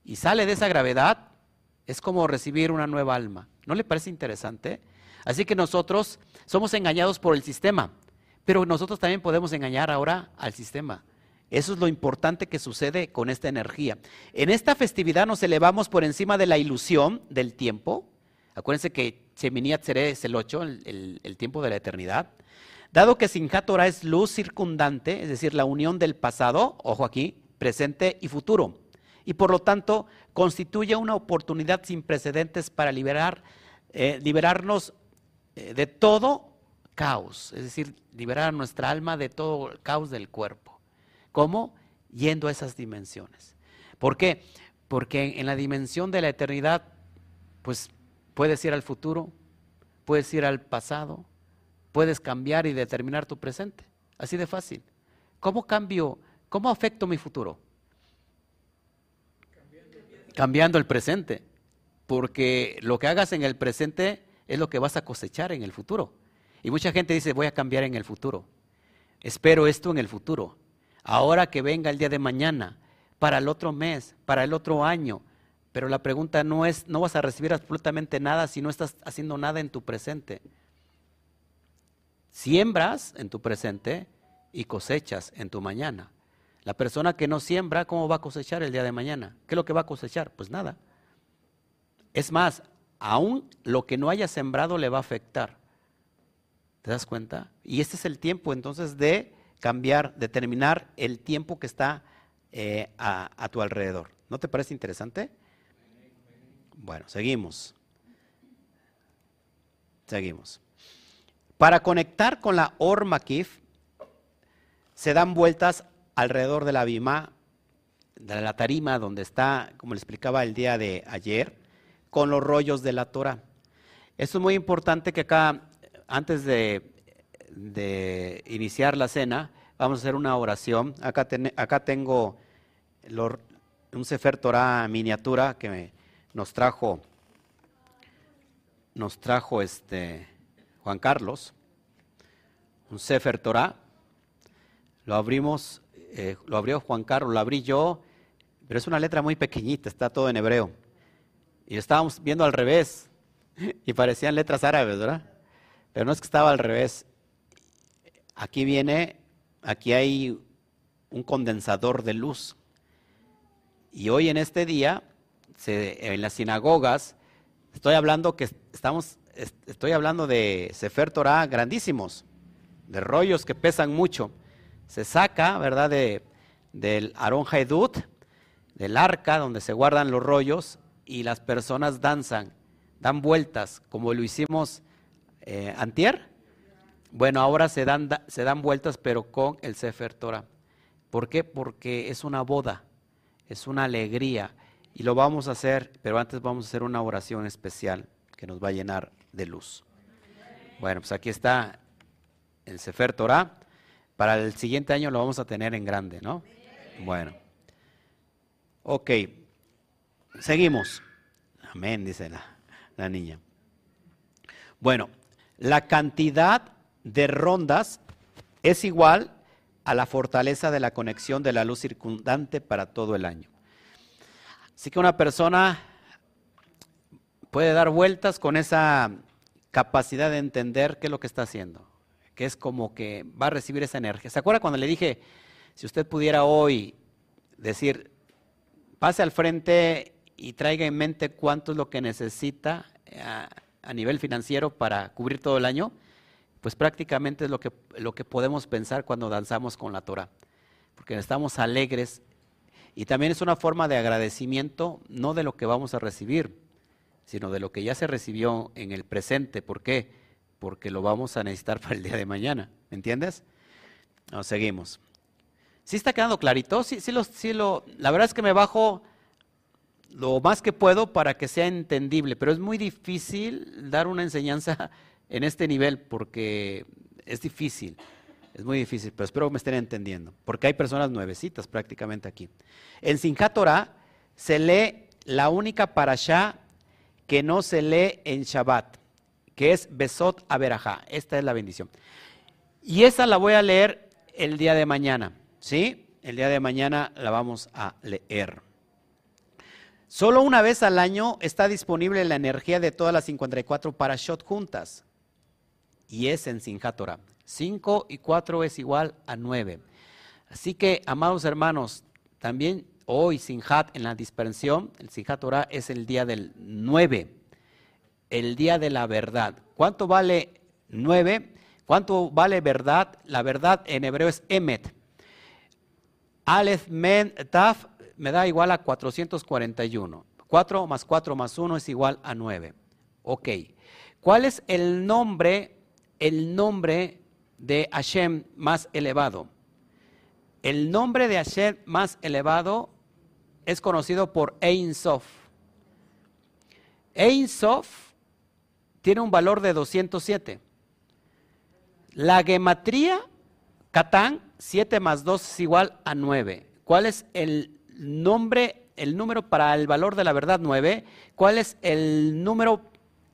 y sale de esa gravedad, es como recibir una nueva alma. ¿No le parece interesante? Así que nosotros somos engañados por el sistema, pero nosotros también podemos engañar ahora al sistema. Eso es lo importante que sucede con esta energía. En esta festividad nos elevamos por encima de la ilusión del tiempo. Acuérdense que Sheminiat Seré es el 8, el, tiempo de la eternidad. Dado que Sinjat Torah es luz circundante, es decir, la unión del pasado, ojo aquí, presente y futuro. Y por lo tanto, constituye una oportunidad sin precedentes para liberar, eh, liberarnos eh, de todo caos, es decir, liberar a nuestra alma de todo el caos del cuerpo. ¿Cómo? Yendo a esas dimensiones. ¿Por qué? Porque en la dimensión de la eternidad, pues puedes ir al futuro, puedes ir al pasado, puedes cambiar y determinar tu presente. Así de fácil. ¿Cómo cambio? ¿Cómo afecto mi futuro? Cambiando el presente. Porque lo que hagas en el presente es lo que vas a cosechar en el futuro. Y mucha gente dice, voy a cambiar en el futuro. Espero esto en el futuro. Ahora que venga el día de mañana, para el otro mes, para el otro año. Pero la pregunta no es, no vas a recibir absolutamente nada si no estás haciendo nada en tu presente. Siembras en tu presente y cosechas en tu mañana. La persona que no siembra, ¿cómo va a cosechar el día de mañana? ¿Qué es lo que va a cosechar? Pues nada. Es más, aún lo que no haya sembrado le va a afectar. ¿Te das cuenta? Y este es el tiempo entonces de cambiar, determinar el tiempo que está eh, a, tu alrededor. ¿No te parece interesante? Bueno, seguimos. Seguimos. Para conectar con la Or Makif, se dan vueltas alrededor de la bima, de la tarima donde está, como le explicaba el día de ayer, con los rollos de la Torah. Esto es muy importante que acá, antes de, iniciar la cena, vamos a hacer una oración. Acá, acá tengo un Sefer Torah miniatura que nos trajo, nos trajo este Juan Carlos, un Sefer Torah. Lo abrimos, eh, lo abrió Juan Carlos, lo abrí yo, pero es una letra muy pequeñita, está todo en hebreo. Y estábamos viendo al revés. Y parecían letras árabes, ¿verdad? Pero no es que estaba al revés. Aquí viene, aquí hay un condensador de luz. Y hoy en este día, en las sinagogas, estoy hablando que estamos, estoy hablando de Sefer Torah grandísimos, de rollos que pesan mucho. Se saca, ¿verdad? De, del Aron Haedut, del arca donde se guardan los rollos, y las personas danzan, dan vueltas, como lo hicimos eh, antier. Bueno, ahora se dan, se dan vueltas, pero con el Sefer Torah. ¿Por qué? Porque es una boda, es una alegría. Y lo vamos a hacer, pero antes vamos a hacer una oración especial que nos va a llenar de luz. Bueno, pues aquí está el Sefer Torah. Para el siguiente año lo vamos a tener en grande, ¿no? Bueno. Ok. Seguimos. Amén, dice la, niña. Bueno, la cantidad de rondas es igual a la fortaleza de la conexión de la luz circundante para todo el año. Así que una persona puede dar vueltas con esa capacidad de entender qué es lo que está haciendo, que es como que va a recibir esa energía. ¿Se acuerda cuando le dije, si usted pudiera hoy decir, pase al frente y traiga en mente cuánto es lo que necesita eh, a, nivel financiero para cubrir todo el año, pues prácticamente es lo que, lo que podemos pensar cuando danzamos con la Torah, porque estamos alegres y también es una forma de agradecimiento no de lo que vamos a recibir, sino de lo que ya se recibió en el presente. ¿Por qué? Porque lo vamos a necesitar para el día de mañana. ¿Me entiendes? Nos seguimos. ¿Sí está quedando clarito? Sí, sí, lo, sí lo, la verdad es que me bajo lo más que puedo para que sea entendible, pero es muy difícil dar una enseñanza en este nivel porque es difícil. Es muy difícil, pero espero que me estén entendiendo, porque hay personas nuevecitas prácticamente aquí. En Sinjat Torah se lee la única parashá que no se lee en Shabbat, que es Besot Averajá. Esta es la bendición. Y esa la voy a leer el día de mañana, ¿sí? El día de mañana la vamos a leer. Solo una vez al año está disponible la energía de todas las 54 parashot juntas. Y es en Sinjat 5 y 4 es igual a 9. Así que, amados hermanos, también hoy Sinjat en la dispersión, el Sinjat Torah es el día del 9, el día de la verdad. ¿Cuánto vale 9? ¿Cuánto vale verdad? La verdad en hebreo es emet. Aleph, men, taf, me da igual a 441. 4 más 4 más 1 es igual a 9. Ok. ¿Cuál es el nombre, el nombre de Hashem más elevado? El nombre de Hashem más elevado es conocido por Ein Sof. Ein Sof tiene un valor de 207. La gematría, Catán, 7 más 2 es igual a 9. ¿Cuál es el nombre, el número para el valor de la verdad 9. ¿Cuál es el número,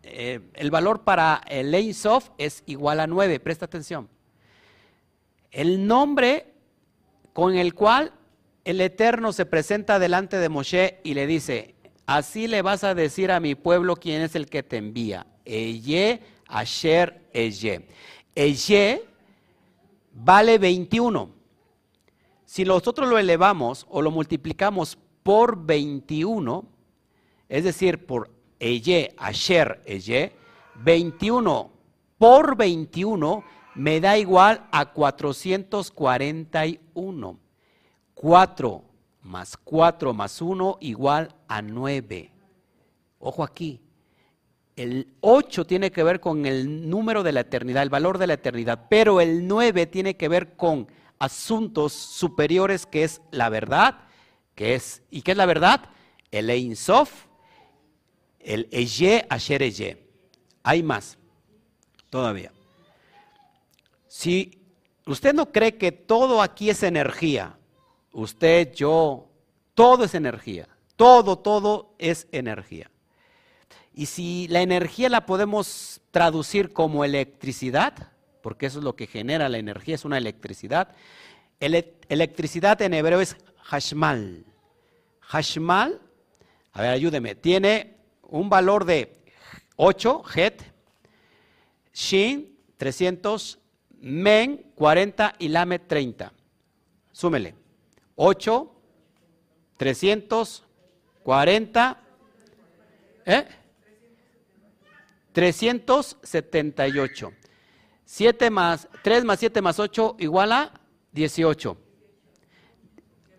eh, el valor para el Ein Sof? Es igual a 9. Presta atención. El nombre con el cual el Eterno se presenta delante de Moshe y le dice, así le vas a decir a mi pueblo quién es el que te envía. Eye, Asher, Eye. Eye vale 21. Si nosotros lo elevamos o lo multiplicamos por 21, es decir, por Eye, Asher, Eye, 21 por 21 me da igual a 441. 4 más 4 más 1 igual a 9. Ojo aquí. El 8 tiene que ver con el número de la eternidad, el valor de la eternidad, pero el 9 tiene que ver con asuntos superiores que es la verdad, que es, ¿y qué es la verdad? El Ein Sof, el Eye Asher Eye. Hay más, todavía. Si usted no cree que todo aquí es energía, usted, yo, todo es energía, todo, todo es energía. Y si la energía la podemos traducir como electricidad, porque eso es lo que genera la energía, es una electricidad. electricidad en hebreo es hashmal. Hashmal, a ver, ayúdeme, tiene un valor de 8, het, shin, 300, men, 40 y lame, 30. Súmele. 8, 300, 40, ¿eh? 378. 7 más 3 más 7 más 8 igual a 18.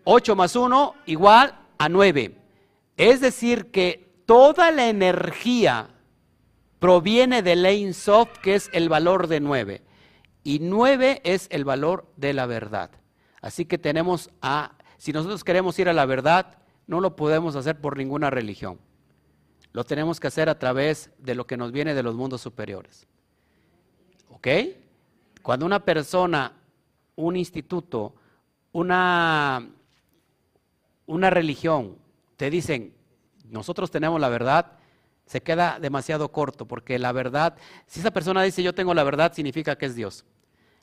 8 más 1 igual a 9. Es decir, que toda la energía proviene del Ein Sof, que es el valor de 9. Y 9 es el valor de la verdad. Así que tenemos a, si nosotros queremos ir a la verdad, no lo podemos hacer por ninguna religión. Lo tenemos que hacer a través de lo que nos viene de los mundos superiores. ¿Ok? Cuando una persona, un instituto, una, una religión, te dicen, nosotros tenemos la verdad, se queda demasiado corto, porque la verdad, si esa persona dice yo tengo la verdad, significa que es Dios.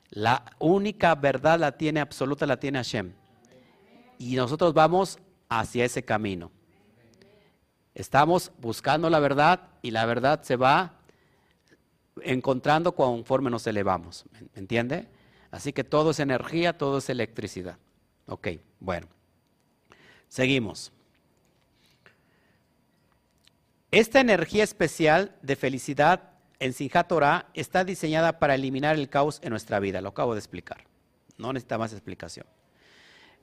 La única verdad la tiene absoluta, la tiene Hashem. Y nosotros vamos hacia ese camino. Estamos buscando la verdad y la verdad se va encontrando conforme nos elevamos. ¿Me entiende? Así que todo es energía, todo es electricidad. Ok, bueno. Seguimos. Esta energía especial de felicidad en Sinjat Torah está diseñada para eliminar el caos en nuestra vida. Lo acabo de explicar. No necesita más explicación.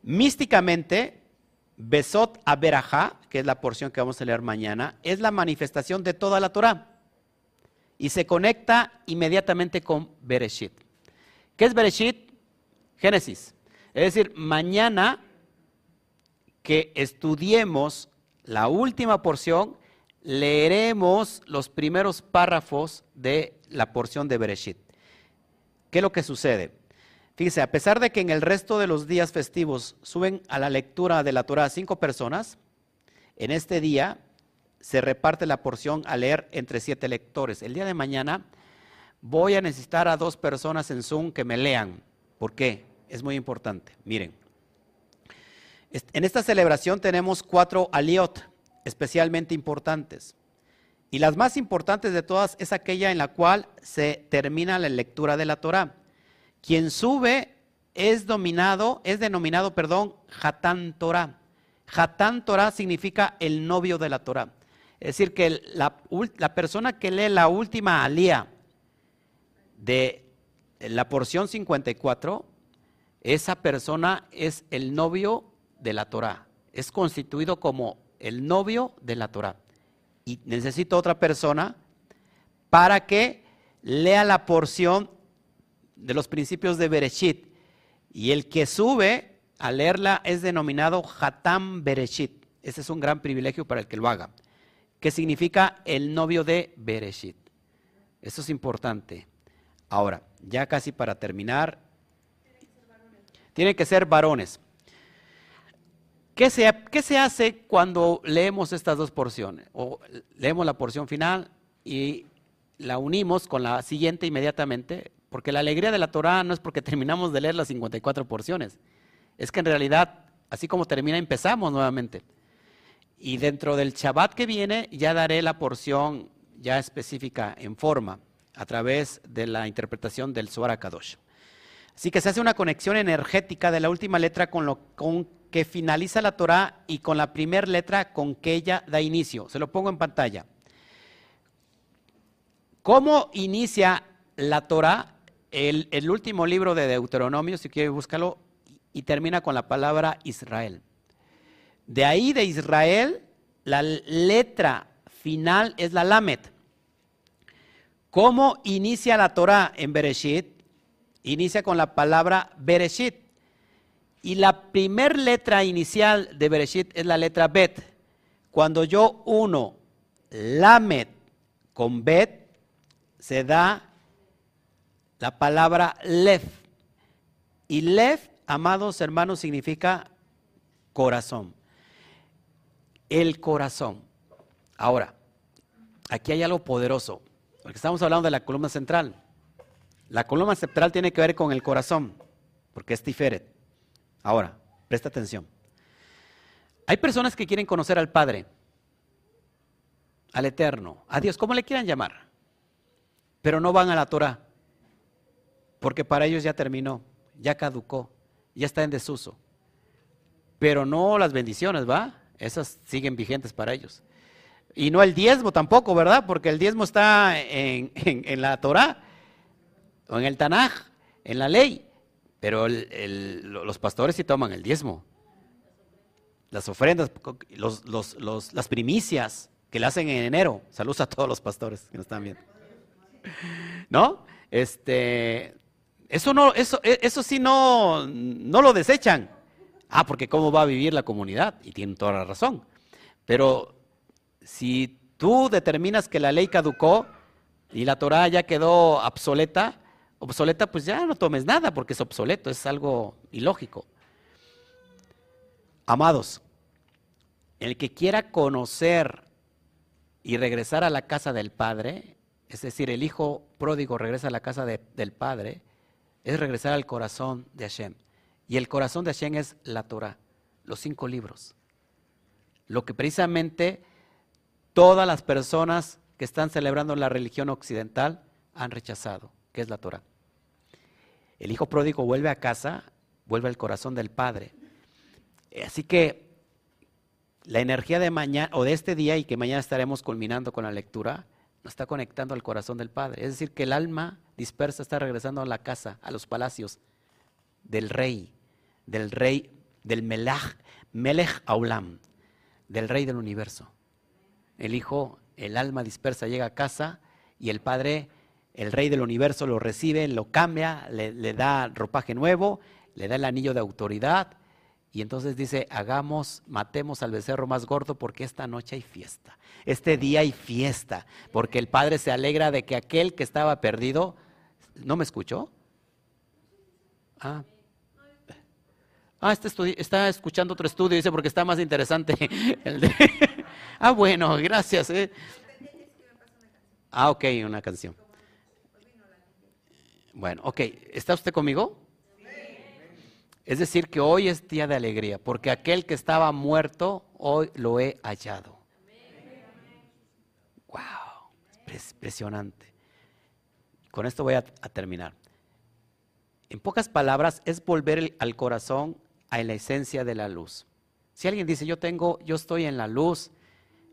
Místicamente, Besot Aberajá, que es la porción que vamos a leer mañana, es la manifestación de toda la Torah y se conecta inmediatamente con Bereshit. ¿Qué es Bereshit? Génesis. Es decir, mañana que estudiemos la última porción, leeremos los primeros párrafos de la porción de Bereshit. ¿Qué es lo que sucede? Fíjese, a pesar de que en el resto de los días festivos suben a la lectura de la Torah cinco personas, en este día se reparte la porción a leer entre siete lectores. El día de mañana voy a necesitar a dos personas en Zoom que me lean. ¿Por qué? Es muy importante. Miren, en esta celebración tenemos cuatro aliot especialmente importantes. Y las más importantes de todas es aquella en la cual se termina la lectura de la Torah. Quien sube es dominado, es denominado, perdón, Hatán Torah. Hatán Torah significa el novio de la Torah. Es decir, que la, la persona que lee la última alía de la porción 54, esa persona es el novio de la Torah. Es constituido como el novio de la Torah. Y necesito otra persona para que lea la porción de los principios de Bereshit. Y el que sube a leerla es denominado Hatam Bereshit. Ese es un gran privilegio para el que lo haga. Que significa el novio de Bereshit. Eso es importante. Ahora, ya casi para terminar, tienen que ser varones. ¿Qué se, ¿Qué se, hace cuando leemos estas dos porciones? O leemos la porción final y la unimos con la siguiente inmediatamente, porque la alegría de la Torah no es porque terminamos de leer las 54 porciones, es que en realidad, así como termina, empezamos nuevamente. Y dentro del Shabbat que viene ya daré la porción ya específica en forma a través de la interpretación del Zohar Kadosh. Así que se hace una conexión energética de la última letra con lo con que finaliza la Torah y con la primera letra con que ella da inicio. Se lo pongo en pantalla. ¿Cómo inicia la Torah? El, último libro de Deuteronomio, si quiere búscalo, y termina con la palabra Israel. De ahí de Israel, la letra final es la Lamet. ¿Cómo inicia la Torah en Bereshit? Inicia con la palabra Bereshit. Y la primer letra inicial de Bereshit es la letra Bet. Cuando yo uno Lamet con Bet, se da la palabra Lev. Y Lev, amados hermanos, significa corazón. El corazón. Ahora, aquí hay algo poderoso. Porque estamos hablando de la columna central. La columna central tiene que ver con el corazón, porque es Tiferet. Ahora, presta atención. Hay personas que quieren conocer al Padre, al Eterno, a Dios, como le quieran llamar, pero no van a la Torah, porque para ellos ya terminó, ya caducó, ya está en desuso. Pero no las bendiciones, ¿va? Esas siguen vigentes para ellos. Y no el diezmo tampoco, ¿verdad? Porque el diezmo está en, la Torah o en el Tanaj, en la ley. Pero los pastores sí toman el diezmo. Las ofrendas, las primicias que le hacen en enero. Saludos a todos los pastores que nos están viendo. ¿No? Este, eso no, eso, eso sí no, no lo desechan. Ah, porque cómo va a vivir la comunidad. Y tienen toda la razón. Pero si tú determinas que la ley caducó y la Torah ya quedó obsoleta, obsoleta, pues ya no tomes nada porque es obsoleto, es algo ilógico. Amados, el que quiera conocer y regresar a la casa del Padre, es decir, el hijo pródigo regresa a la casa del Padre, es regresar al corazón de Hashem. Y el corazón de Hashem es la Torah, los cinco libros. Lo que precisamente todas las personas que están celebrando la religión occidental han rechazado, que es la Torah. El hijo pródigo vuelve a casa, vuelve al corazón del padre. Así que la energía de mañana o de este día y que mañana estaremos culminando con la lectura, nos está conectando al corazón del Padre. Es decir, que el alma dispersa está regresando a la casa, a los palacios del rey, del rey, del Melach, Melech Aulam, del rey del universo. El hijo, el alma dispersa llega a casa y el Padre el rey del universo lo recibe, lo cambia, le, da ropaje nuevo, le da el anillo de autoridad y entonces dice, hagamos, matemos al becerro más gordo porque esta noche hay fiesta, este día hay fiesta, porque el Padre se alegra de que aquel que estaba perdido, ¿no me escuchó? Ah. Ah, está, está, escuchando otro estudio, dice, porque está más interesante. ah, bueno, gracias. Eh. Ah, ok, una canción. Bueno, ok, ¿está usted conmigo? Es decir, que hoy es día de alegría, porque aquel que estaba muerto, hoy lo he hallado. Wow, impresionante. Con esto voy a, terminar. En pocas palabras, es volver al corazón a la esencia de la luz. Si alguien dice, yo tengo, yo estoy en la luz,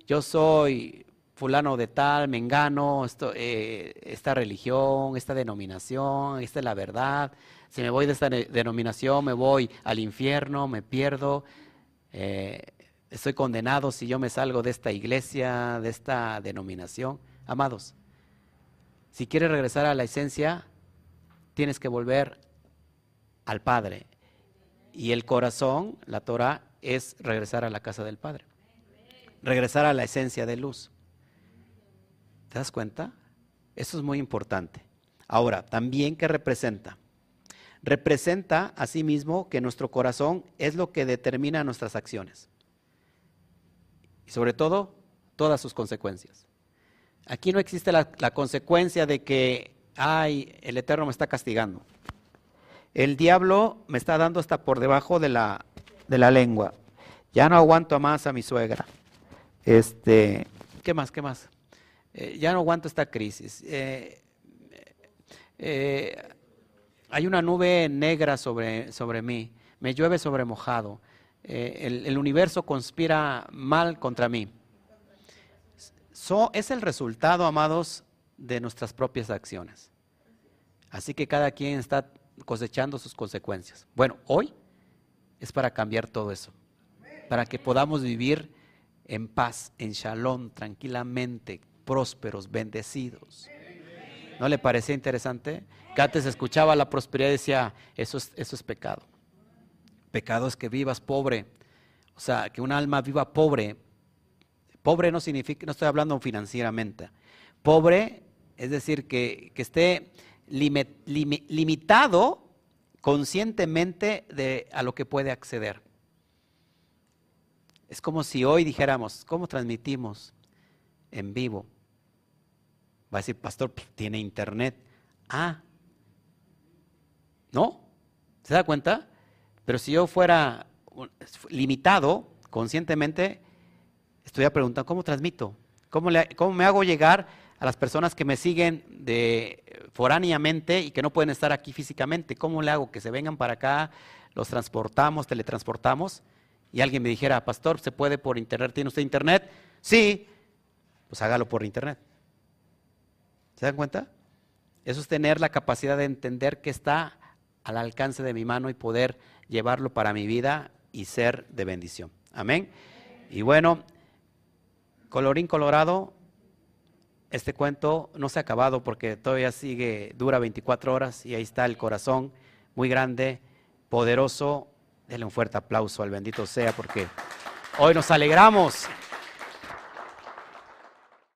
yo soy fulano de tal, mengano, esto, eh, esta religión, esta denominación, esta es la verdad. Si me voy de esta denominación, me voy al infierno, me pierdo, eh, estoy condenado si yo me salgo de esta iglesia, de esta denominación. Amados, si quieres regresar a la esencia, tienes que volver al Padre. Y el corazón, la Torah, es regresar a la casa del Padre. Regresar a la esencia de luz. ¿Te das cuenta? Eso es muy importante. Ahora, también, ¿qué representa? Representa asimismo que nuestro corazón es lo que determina nuestras acciones. Y sobre todo, todas sus consecuencias. Aquí no existe la, la consecuencia de que, ay, el Eterno me está castigando. El diablo me está dando hasta por debajo de la, de la lengua. Ya no aguanto más a mi suegra. Este, ¿qué más? ¿Qué más? Eh, ya no aguanto esta crisis. Eh, eh, hay una nube negra sobre, sobre mí, me llueve sobre mojado, el, universo conspira mal contra mí. es el resultado, amados, de nuestras propias acciones. Así que cada quien está cosechando sus consecuencias. Bueno, hoy es para cambiar todo eso, para que podamos vivir en paz, en shalom, tranquilamente, prósperos, bendecidos. ¿No le parecía interesante? Que antes escuchaba la prosperidad y decía, eso es, eso es pecado. Pecado es que vivas pobre. O sea, que un alma viva pobre. Pobre no significa, no estoy hablando financieramente. Pobre es decir, que, esté limitado conscientemente de, a lo que puede acceder. Es como si hoy dijéramos, ¿cómo transmitimos en vivo? Va a decir, pastor, pues, tiene internet. Ah, ¿no? ¿Se da cuenta? Pero si yo fuera limitado conscientemente, estoy preguntando, ¿cómo transmito? ¿Cómo, ¿Cómo me hago llegar a las personas que me siguen de foráneamente y que no pueden estar aquí físicamente? ¿Cómo le hago? Que se vengan para acá, los transportamos, teletransportamos. Y alguien me dijera, pastor, ¿se puede por internet? ¿Tiene usted internet? Sí, pues hágalo por internet. ¿Se dan cuenta? Eso es tener la capacidad de entender que está al alcance de mi mano y poder llevarlo para mi vida y ser de bendición. Amén. Y bueno, colorín colorado, este cuento no se ha acabado porque todavía sigue, dura 24 horas y ahí está el corazón muy grande, poderoso. Denle un fuerte aplauso al bendito sea porque hoy nos alegramos